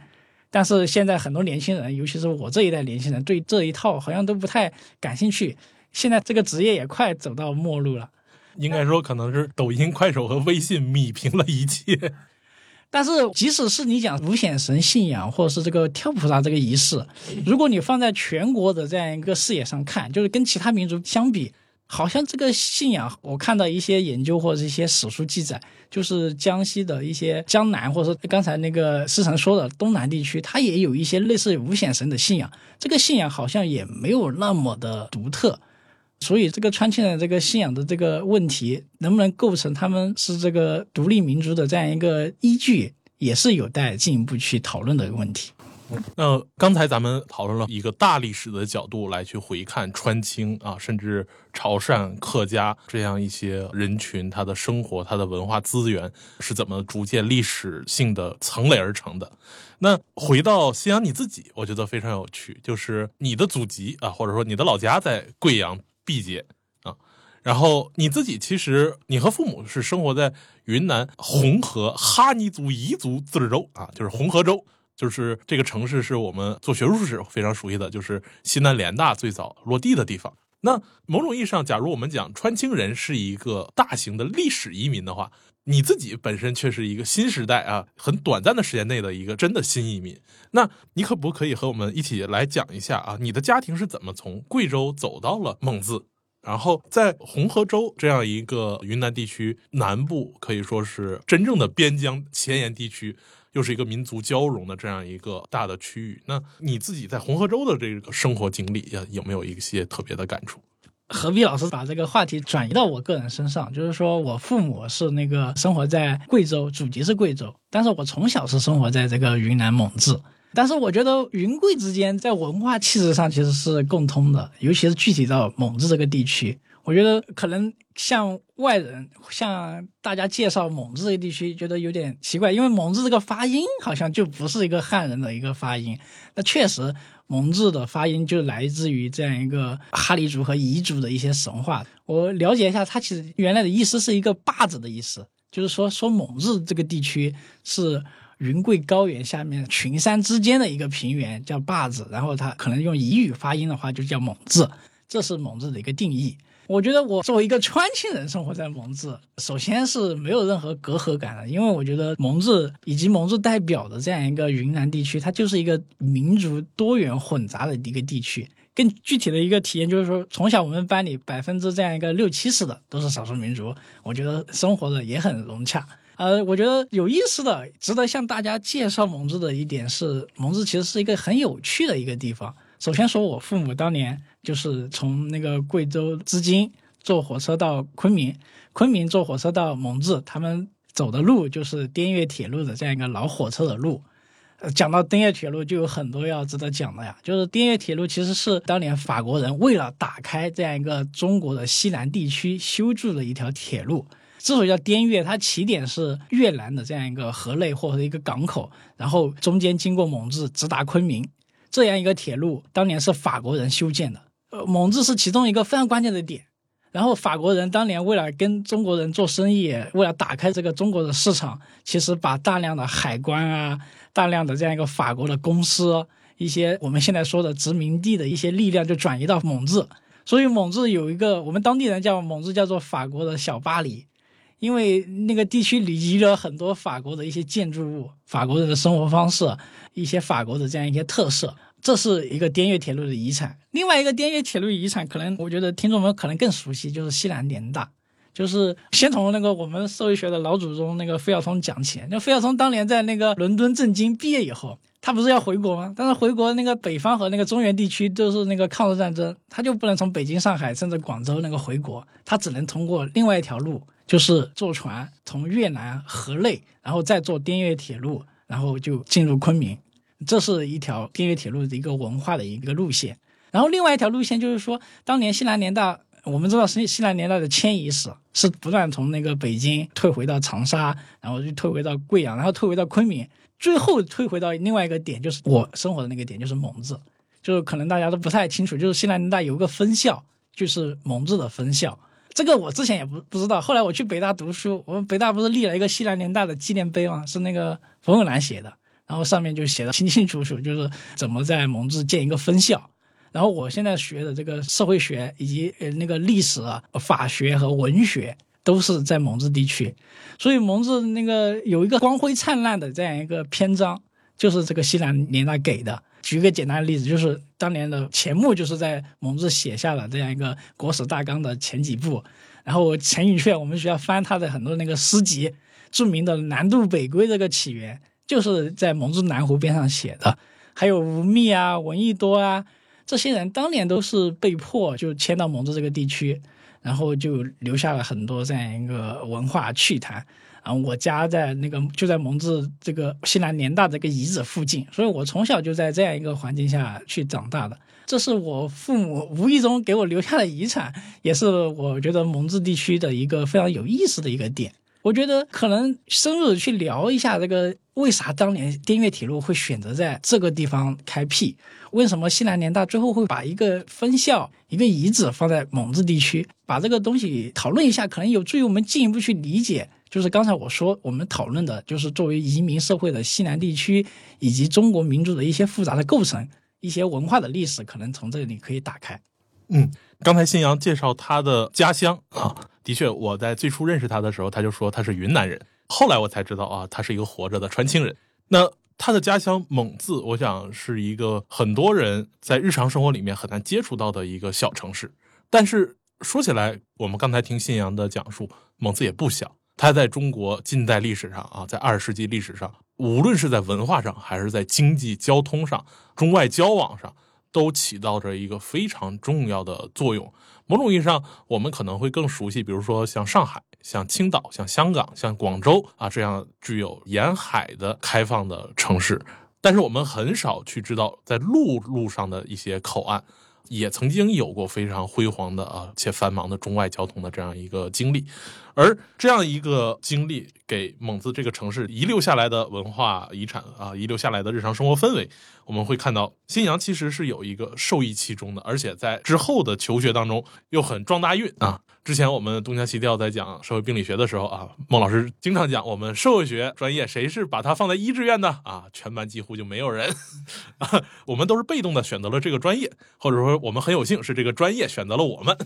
但是现在很多年轻人，尤其是我这一代年轻人，对这一套好像都不太感兴趣。现在这个职业也快走到末路了。应该说，可能是抖音、快手和微信米平了一切。但是，即使是你讲五显神信仰，或者是这个跳菩萨这个仪式，如果你放在全国的这样一个视野上看，就是跟其他民族相比，好像这个信仰，我看到一些研究或者一些史书记载，就是江西的一些江南，或者说刚才那个师承说的东南地区，它也有一些类似五显神的信仰。这个信仰好像也没有那么的独特，所以这个川青的这个信仰的这个问题，能不能构成他们是这个独立民族的这样一个依据，也是有待进一步去讨论的一个问题。那刚才咱们讨论了一个大历史的角度来去回看川青啊，甚至潮汕客家这样一些人群，他的生活、他的文化资源是怎么逐渐历史性的层垒而成的。那回到西安你自己，我觉得非常有趣，就是你的祖籍啊，或者说你的老家在贵阳毕节啊，然后你自己其实你和父母是生活在云南红河哈尼族彝族自治州啊，就是红河州。就是这个城市是我们做学术史非常熟悉的，就是西南联大最早落地的地方。那某种意义上，假如我们讲川青人是一个大型的历史移民的话，你自己本身却是一个新时代啊，很短暂的时间内的一个真的新移民。那你可不可以和我们一起来讲一下啊？你的家庭是怎么从贵州走到了蒙自，然后在红河州这样一个云南地区南部，可以说是真正的边疆前沿地区。又是一个民族交融的这样一个大的区域，那你自己在红河州的这个生活经历，有没有一些特别的感触？何必老师把这个话题转移到我个人身上？就是说我父母是那个生活在贵州，祖籍是贵州，但是我从小是生活在这个云南蒙自。但是我觉得云贵之间在文化气质上其实是共通的，尤其是具体到蒙自这个地区。我觉得可能向外人、向大家介绍蒙自这个地区，觉得有点奇怪，因为蒙自这个发音好像就不是一个汉人的一个发音。那确实，蒙自的发音就来自于这样一个哈尼族和彝族的一些神话。我了解一下，它其实原来的意思是一个坝子的意思，就是说说蒙自这个地区是云贵高原下面群山之间的一个平原，叫坝子。然后它可能用彝语发音的话，就叫蒙自，这是蒙自的一个定义。我觉得我作为一个川青人生活在蒙自，首先是没有任何隔阂感的，因为我觉得蒙自以及蒙自代表的这样一个云南地区，它就是一个民族多元混杂的一个地区。更具体的一个体验就是说，从小我们班里百分之这样一个六七十的都是少数民族，我觉得生活的也很融洽。呃，我觉得有意思的、值得向大家介绍蒙自的一点是，蒙自其实是一个很有趣的一个地方。首先说，我父母当年就是从那个贵州织金坐火车到昆明，昆明坐火车到蒙自，他们走的路就是滇越铁路的这样一个老火车的路。呃，讲到滇越铁路，就有很多要值得讲的呀。就是滇越铁路其实是当年法国人为了打开这样一个中国的西南地区修筑的一条铁路。之所以叫滇越，它起点是越南的这样一个河内或者一个港口，然后中间经过蒙自，直达昆明。这样一个铁路，当年是法国人修建的，呃，蒙自是其中一个非常关键的点。然后法国人当年为了跟中国人做生意，为了打开这个中国的市场，其实把大量的海关啊，大量的这样一个法国的公司，一些我们现在说的殖民地的一些力量就转移到蒙自。所以蒙自有一个我们当地人叫蒙自叫做法国的小巴黎，因为那个地区里遗了很多法国的一些建筑物，法国人的生活方式。一些法国的这样一些特色，这是一个滇越铁路的遗产。另外一个滇越铁路遗产，可能我觉得听众们可能更熟悉，就是西南联大。就是先从那个我们社会学的老祖宗那个费孝通讲起。那费孝通当年在那个伦敦政经毕业以后，他不是要回国吗？但是回国那个北方和那个中原地区都是那个抗日战争，他就不能从北京、上海甚至广州那个回国，他只能通过另外一条路，就是坐船从越南河内，然后再坐滇越铁路。然后就进入昆明，这是一条滇越铁路的一个文化的一个路线。然后另外一条路线就是说，当年西南联大，我们知道西西南联大的迁移史是不断从那个北京退回到长沙，然后就退回到贵阳，然后退回到昆明，最后退回到另外一个点，就是我生活的那个点，就是蒙自。就是可能大家都不太清楚，就是西南联大有个分校，就是蒙自的分校。这个我之前也不不知道，后来我去北大读书，我们北大不是立了一个西南联大的纪念碑吗？是那个冯友兰写的，然后上面就写的清清楚楚，就是怎么在蒙自建一个分校。然后我现在学的这个社会学以及呃那个历史、法学和文学都是在蒙自地区，所以蒙自那个有一个光辉灿烂的这样一个篇章，就是这个西南联大给的。举个简单的例子，就是当年的钱穆就是在蒙自写下了这样一个国史大纲的前几部，然后陈寅恪我们学校翻他的很多那个诗集，著名的南渡北归这个起源就是在蒙自南湖边上写的，还有吴宓啊、闻一多啊，这些人当年都是被迫就迁到蒙自这个地区，然后就留下了很多这样一个文化趣谈。啊，我家在那个就在蒙自这个西南联大这个遗址附近，所以我从小就在这样一个环境下去长大的。这是我父母无意中给我留下的遗产，也是我觉得蒙自地区的一个非常有意思的一个点。我觉得可能深入的去聊一下这个为啥当年滇越铁路会选择在这个地方开辟，为什么西南联大最后会把一个分校、一个遗址放在蒙自地区，把这个东西讨论一下，可能有助于我们进一步去理解。就是刚才我说我们讨论的，就是作为移民社会的西南地区以及中国民族的一些复杂的构成，一些文化的历史，可能从这里可以打开。嗯，刚才新阳介绍他的家乡啊，的确，我在最初认识他的时候，他就说他是云南人，后来我才知道啊，他是一个活着的川青人。那他的家乡蒙自，我想是一个很多人在日常生活里面很难接触到的一个小城市。但是说起来，我们刚才听信阳的讲述，蒙自也不小。它在中国近代历史上啊，在二十世纪历史上，无论是在文化上，还是在经济交通上、中外交往上，都起到着一个非常重要的作用。某种意义上，我们可能会更熟悉，比如说像上海、像青岛、像香港、像广州啊这样具有沿海的开放的城市，但是我们很少去知道在陆路上的一些口岸。也曾经有过非常辉煌的啊且繁忙的中外交通的这样一个经历，而这样一个经历给蒙自这个城市遗留下来的文化遗产啊，遗留下来的日常生活氛围，我们会看到新阳其实是有一个受益其中的，而且在之后的求学当中又很撞大运啊。之前我们东腔西调在讲社会病理学的时候啊，孟老师经常讲我们社会学专业谁是把它放在一志愿的啊，全班几乎就没有人，[LAUGHS] 我们都是被动的选择了这个专业，或者说我们很有幸是这个专业选择了我们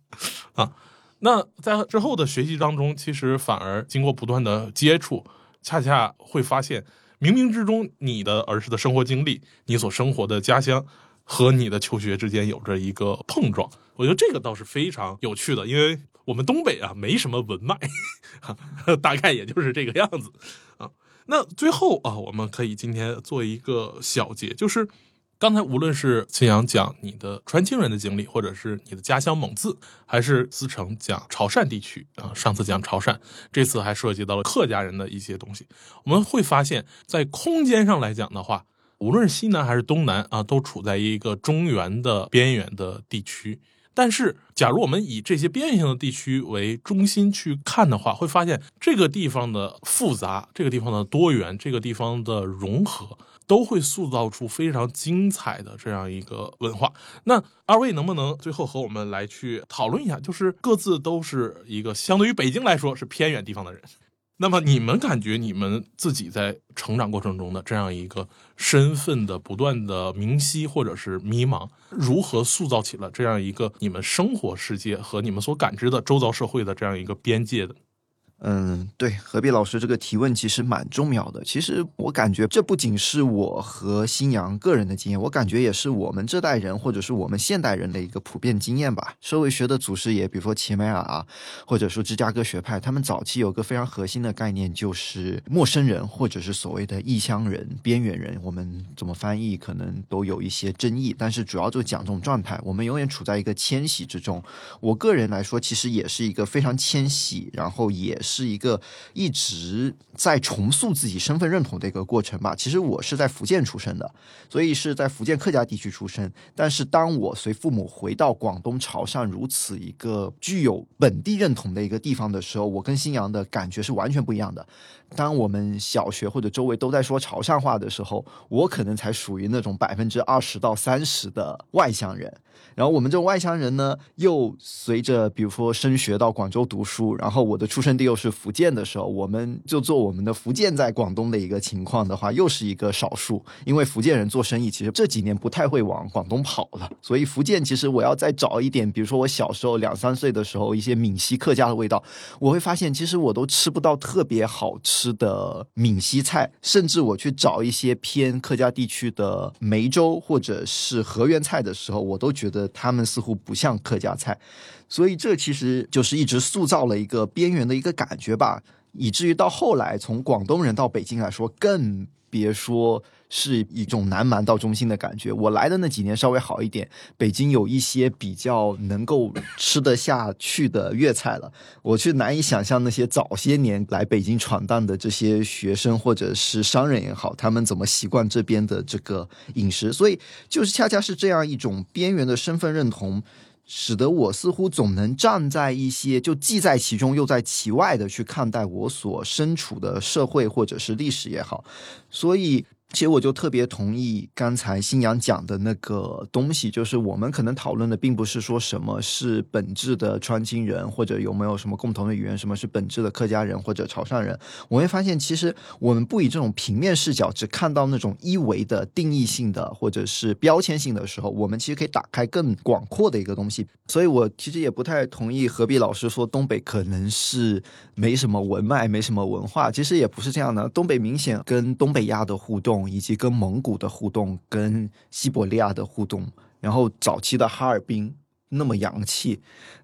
[LAUGHS] 啊。那在之后的学习当中，其实反而经过不断的接触，恰恰会发现冥冥之中你的儿时的生活经历，你所生活的家乡。和你的求学之间有着一个碰撞，我觉得这个倒是非常有趣的，因为我们东北啊没什么文脉，大概也就是这个样子啊。那最后啊，我们可以今天做一个小结，就是刚才无论是青阳讲你的传清人的经历，或者是你的家乡蒙自，还是思成讲潮汕地区啊，上次讲潮汕，这次还涉及到了客家人的一些东西，我们会发现，在空间上来讲的话。无论是西南还是东南啊，都处在一个中原的边缘的地区。但是，假如我们以这些边缘性的地区为中心去看的话，会发现这个地方的复杂、这个地方的多元、这个地方的融合，都会塑造出非常精彩的这样一个文化。那二位能不能最后和我们来去讨论一下？就是各自都是一个相对于北京来说是偏远地方的人。那么你们感觉你们自己在成长过程中的这样一个身份的不断的明晰或者是迷茫，如何塑造起了这样一个你们生活世界和你们所感知的周遭社会的这样一个边界的？嗯，对，何必老师这个提问其实蛮重要的。其实我感觉这不仅是我和新阳个人的经验，我感觉也是我们这代人或者是我们现代人的一个普遍经验吧。社会学的祖师爷，比如说齐美尔啊，或者说芝加哥学派，他们早期有个非常核心的概念，就是陌生人或者是所谓的异乡人、边缘人。我们怎么翻译可能都有一些争议，但是主要就讲这种状态。我们永远处在一个迁徙之中。我个人来说，其实也是一个非常迁徙，然后也。是一个一直在重塑自己身份认同的一个过程吧。其实我是在福建出生的，所以是在福建客家地区出生。但是当我随父母回到广东潮汕如此一个具有本地认同的一个地方的时候，我跟新阳的感觉是完全不一样的。当我们小学或者周围都在说潮汕话的时候，我可能才属于那种百分之二十到三十的外乡人。然后我们这种外乡人呢，又随着比如说升学到广州读书，然后我的出生地又。是福建的时候，我们就做我们的福建在广东的一个情况的话，又是一个少数，因为福建人做生意其实这几年不太会往广东跑了，所以福建其实我要再找一点，比如说我小时候两三岁的时候一些闽西客家的味道，我会发现其实我都吃不到特别好吃吃的闽西菜，甚至我去找一些偏客家地区的梅州或者是河源菜的时候，我都觉得他们似乎不像客家菜。所以这其实就是一直塑造了一个边缘的一个感觉吧，以至于到后来从广东人到北京来说，更别说是一种南蛮到中心的感觉。我来的那几年稍微好一点，北京有一些比较能够吃得下去的粤菜了。我却难以想象那些早些年来北京闯荡的这些学生或者是商人也好，他们怎么习惯这边的这个饮食。所以就是恰恰是这样一种边缘的身份认同。使得我似乎总能站在一些就既在其中又在其外的去看待我所身处的社会或者是历史也好，所以。其实我就特别同意刚才新阳讲的那个东西，就是我们可能讨论的并不是说什么是本质的川津人，或者有没有什么共同的语言，什么是本质的客家人或者潮汕人。我会发现，其实我们不以这种平面视角，只看到那种一维的定义性的或者是标签性的时候，我们其实可以打开更广阔的一个东西。所以我其实也不太同意何必老师说东北可能是没什么文脉、没什么文化，其实也不是这样的。东北明显跟东北亚的互动。以及跟蒙古的互动，跟西伯利亚的互动，然后早期的哈尔滨那么洋气。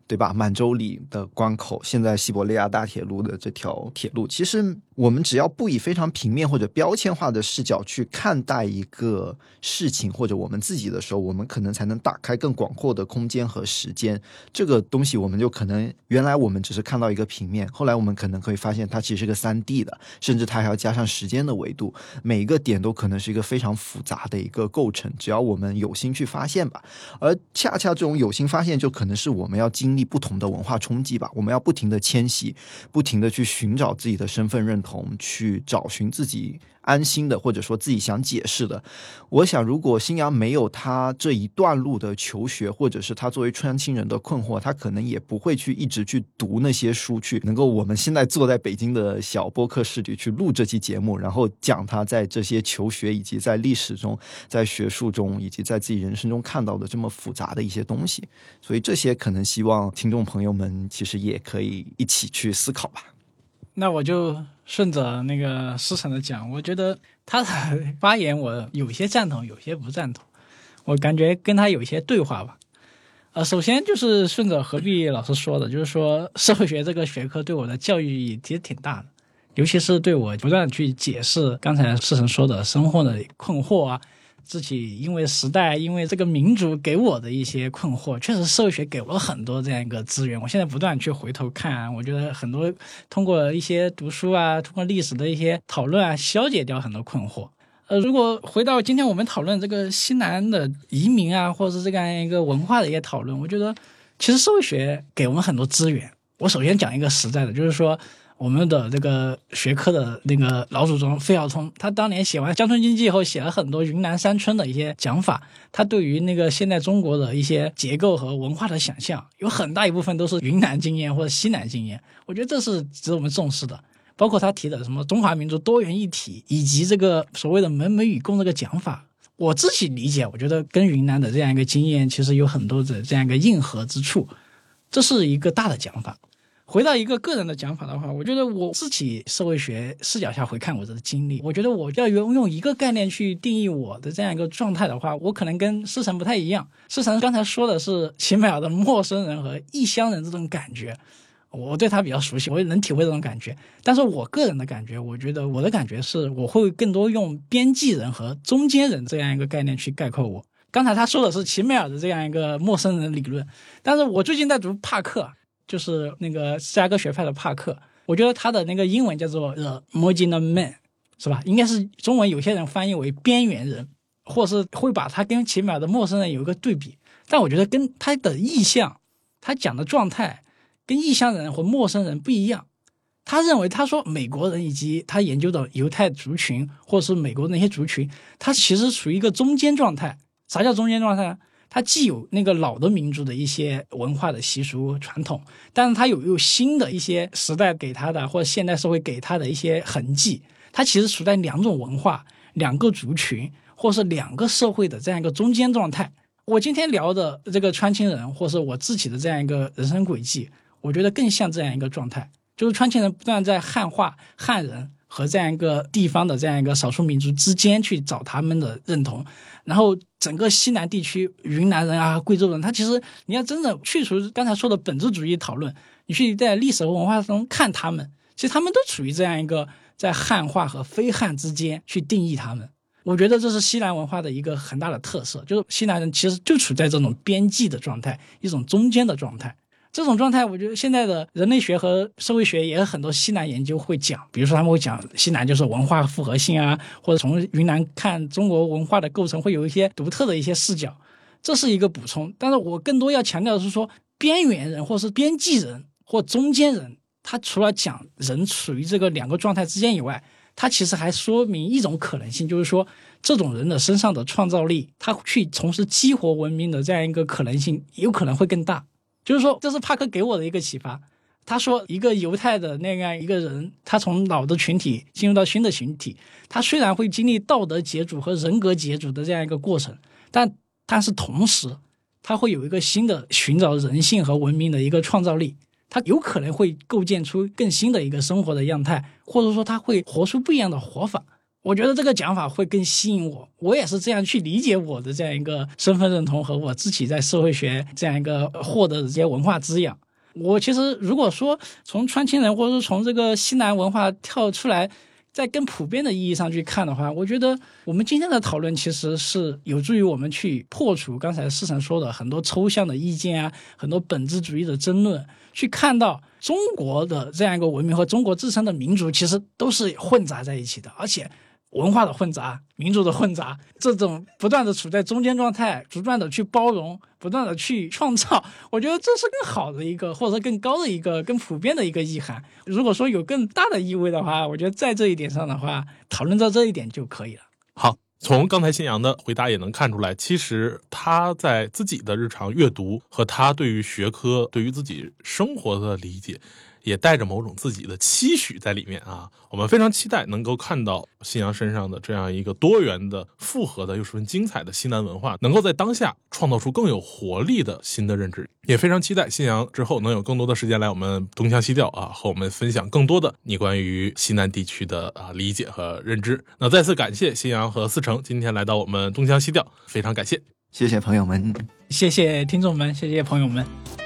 对吧？满洲里的关口，现在西伯利亚大铁路的这条铁路，其实我们只要不以非常平面或者标签化的视角去看待一个事情或者我们自己的时候，我们可能才能打开更广阔的空间和时间。这个东西我们就可能原来我们只是看到一个平面，后来我们可能可以发现它其实是个三 D 的，甚至它还要加上时间的维度，每一个点都可能是一个非常复杂的一个构成。只要我们有心去发现吧，而恰恰这种有心发现，就可能是我们要经。经历不同的文化冲击吧，我们要不停的迁徙，不停的去寻找自己的身份认同，去找寻自己。安心的，或者说自己想解释的，我想，如果新阳没有他这一段路的求学，或者是他作为川青人的困惑，他可能也不会去一直去读那些书，去能够我们现在坐在北京的小播客室里去录这期节目，然后讲他在这些求学以及在历史中、在学术中以及在自己人生中看到的这么复杂的一些东西。所以这些可能希望听众朋友们其实也可以一起去思考吧。那我就顺着那个思成的讲，我觉得他的发言我有些赞同，有些不赞同。我感觉跟他有一些对话吧。呃，首先就是顺着何必老师说的，就是说社会学这个学科对我的教育意义其实挺大的，尤其是对我不断去解释刚才思成说的生活的困惑啊。自己因为时代，因为这个民族给我的一些困惑，确实社会学给我很多这样一个资源。我现在不断去回头看，我觉得很多通过一些读书啊，通过历史的一些讨论啊，消解掉很多困惑。呃，如果回到今天我们讨论这个西南的移民啊，或者是这样一个文化的一些讨论，我觉得其实社会学给我们很多资源。我首先讲一个实在的，就是说。我们的这个学科的那个老祖宗费孝通，他当年写完《乡村经济》以后，写了很多云南山村的一些讲法。他对于那个现代中国的一些结构和文化的想象，有很大一部分都是云南经验或者西南经验。我觉得这是值得我们重视的。包括他提的什么中华民族多元一体，以及这个所谓的门门与共这个讲法，我自己理解，我觉得跟云南的这样一个经验其实有很多的这样一个硬核之处。这是一个大的讲法。回到一个个人的讲法的话，我觉得我自己社会学视角下回看我的经历，我觉得我要用用一个概念去定义我的这样一个状态的话，我可能跟思成不太一样。思成刚才说的是齐美尔的陌生人和异乡人这种感觉，我对他比较熟悉，我也能体会这种感觉。但是我个人的感觉，我觉得我的感觉是，我会更多用边际人和中间人这样一个概念去概括我。刚才他说的是齐美尔的这样一个陌生人理论，但是我最近在读帕克。就是那个芝加哥学派的帕克，我觉得他的那个英文叫做 The Marginal Man，是吧？应该是中文有些人翻译为边缘人，或是会把他跟奇妙的陌生人有一个对比。但我觉得跟他的意向，他讲的状态跟异乡人或陌生人不一样。他认为他说美国人以及他研究的犹太族群，或者是美国那些族群，他其实处于一个中间状态。啥叫中间状态？它既有那个老的民族的一些文化的习俗传统，但是它有有新的一些时代给它的或者现代社会给它的一些痕迹。它其实处在两种文化、两个族群或是两个社会的这样一个中间状态。我今天聊的这个川青人，或是我自己的这样一个人生轨迹，我觉得更像这样一个状态，就是川青人不断在汉化汉人和这样一个地方的这样一个少数民族之间去找他们的认同。然后整个西南地区，云南人啊、贵州人，他其实你要真的去除刚才说的本质主义讨论，你去在历史和文化中看他们，其实他们都处于这样一个在汉化和非汉之间去定义他们。我觉得这是西南文化的一个很大的特色，就是西南人其实就处在这种边际的状态，一种中间的状态。这种状态，我觉得现在的人类学和社会学也有很多西南研究会讲，比如说他们会讲西南就是文化复合性啊，或者从云南看中国文化的构成，会有一些独特的一些视角，这是一个补充。但是我更多要强调的是说，边缘人或是边际人或中间人，他除了讲人处于这个两个状态之间以外，他其实还说明一种可能性，就是说这种人的身上的创造力，他去从事激活文明的这样一个可能性，有可能会更大。就是说，这是帕克给我的一个启发。他说，一个犹太的那样一个人，他从老的群体进入到新的群体，他虽然会经历道德解组和人格解组的这样一个过程，但但是同时，他会有一个新的寻找人性和文明的一个创造力，他有可能会构建出更新的一个生活的样态，或者说他会活出不一样的活法。我觉得这个讲法会更吸引我，我也是这样去理解我的这样一个身份认同和我自己在社会学这样一个获得的这些文化滋养。我其实如果说从川青人或者说从这个西南文化跳出来，在更普遍的意义上去看的话，我觉得我们今天的讨论其实是有助于我们去破除刚才思成说的很多抽象的意见啊，很多本质主义的争论，去看到中国的这样一个文明和中国自身的民族其实都是混杂在一起的，而且。文化的混杂，民族的混杂，这种不断的处在中间状态，不断的去包容，不断的去创造，[LAUGHS] 我觉得这是更好的一个，或者说更高的一个，更普遍的一个意涵。如果说有更大的意味的话，我觉得在这一点上的话，讨论到这一点就可以了。好，从刚才新阳的回答也能看出来，其实他在自己的日常阅读和他对于学科、对于自己生活的理解。也带着某种自己的期许在里面啊，我们非常期待能够看到新阳身上的这样一个多元的、复合的又十分精彩的西南文化，能够在当下创造出更有活力的新的认知。也非常期待新阳之后能有更多的时间来我们东腔西调啊，和我们分享更多的你关于西南地区的啊理解和认知。那再次感谢新阳和思成今天来到我们东腔西调，非常感谢，谢谢朋友们，谢谢听众们，谢谢朋友们。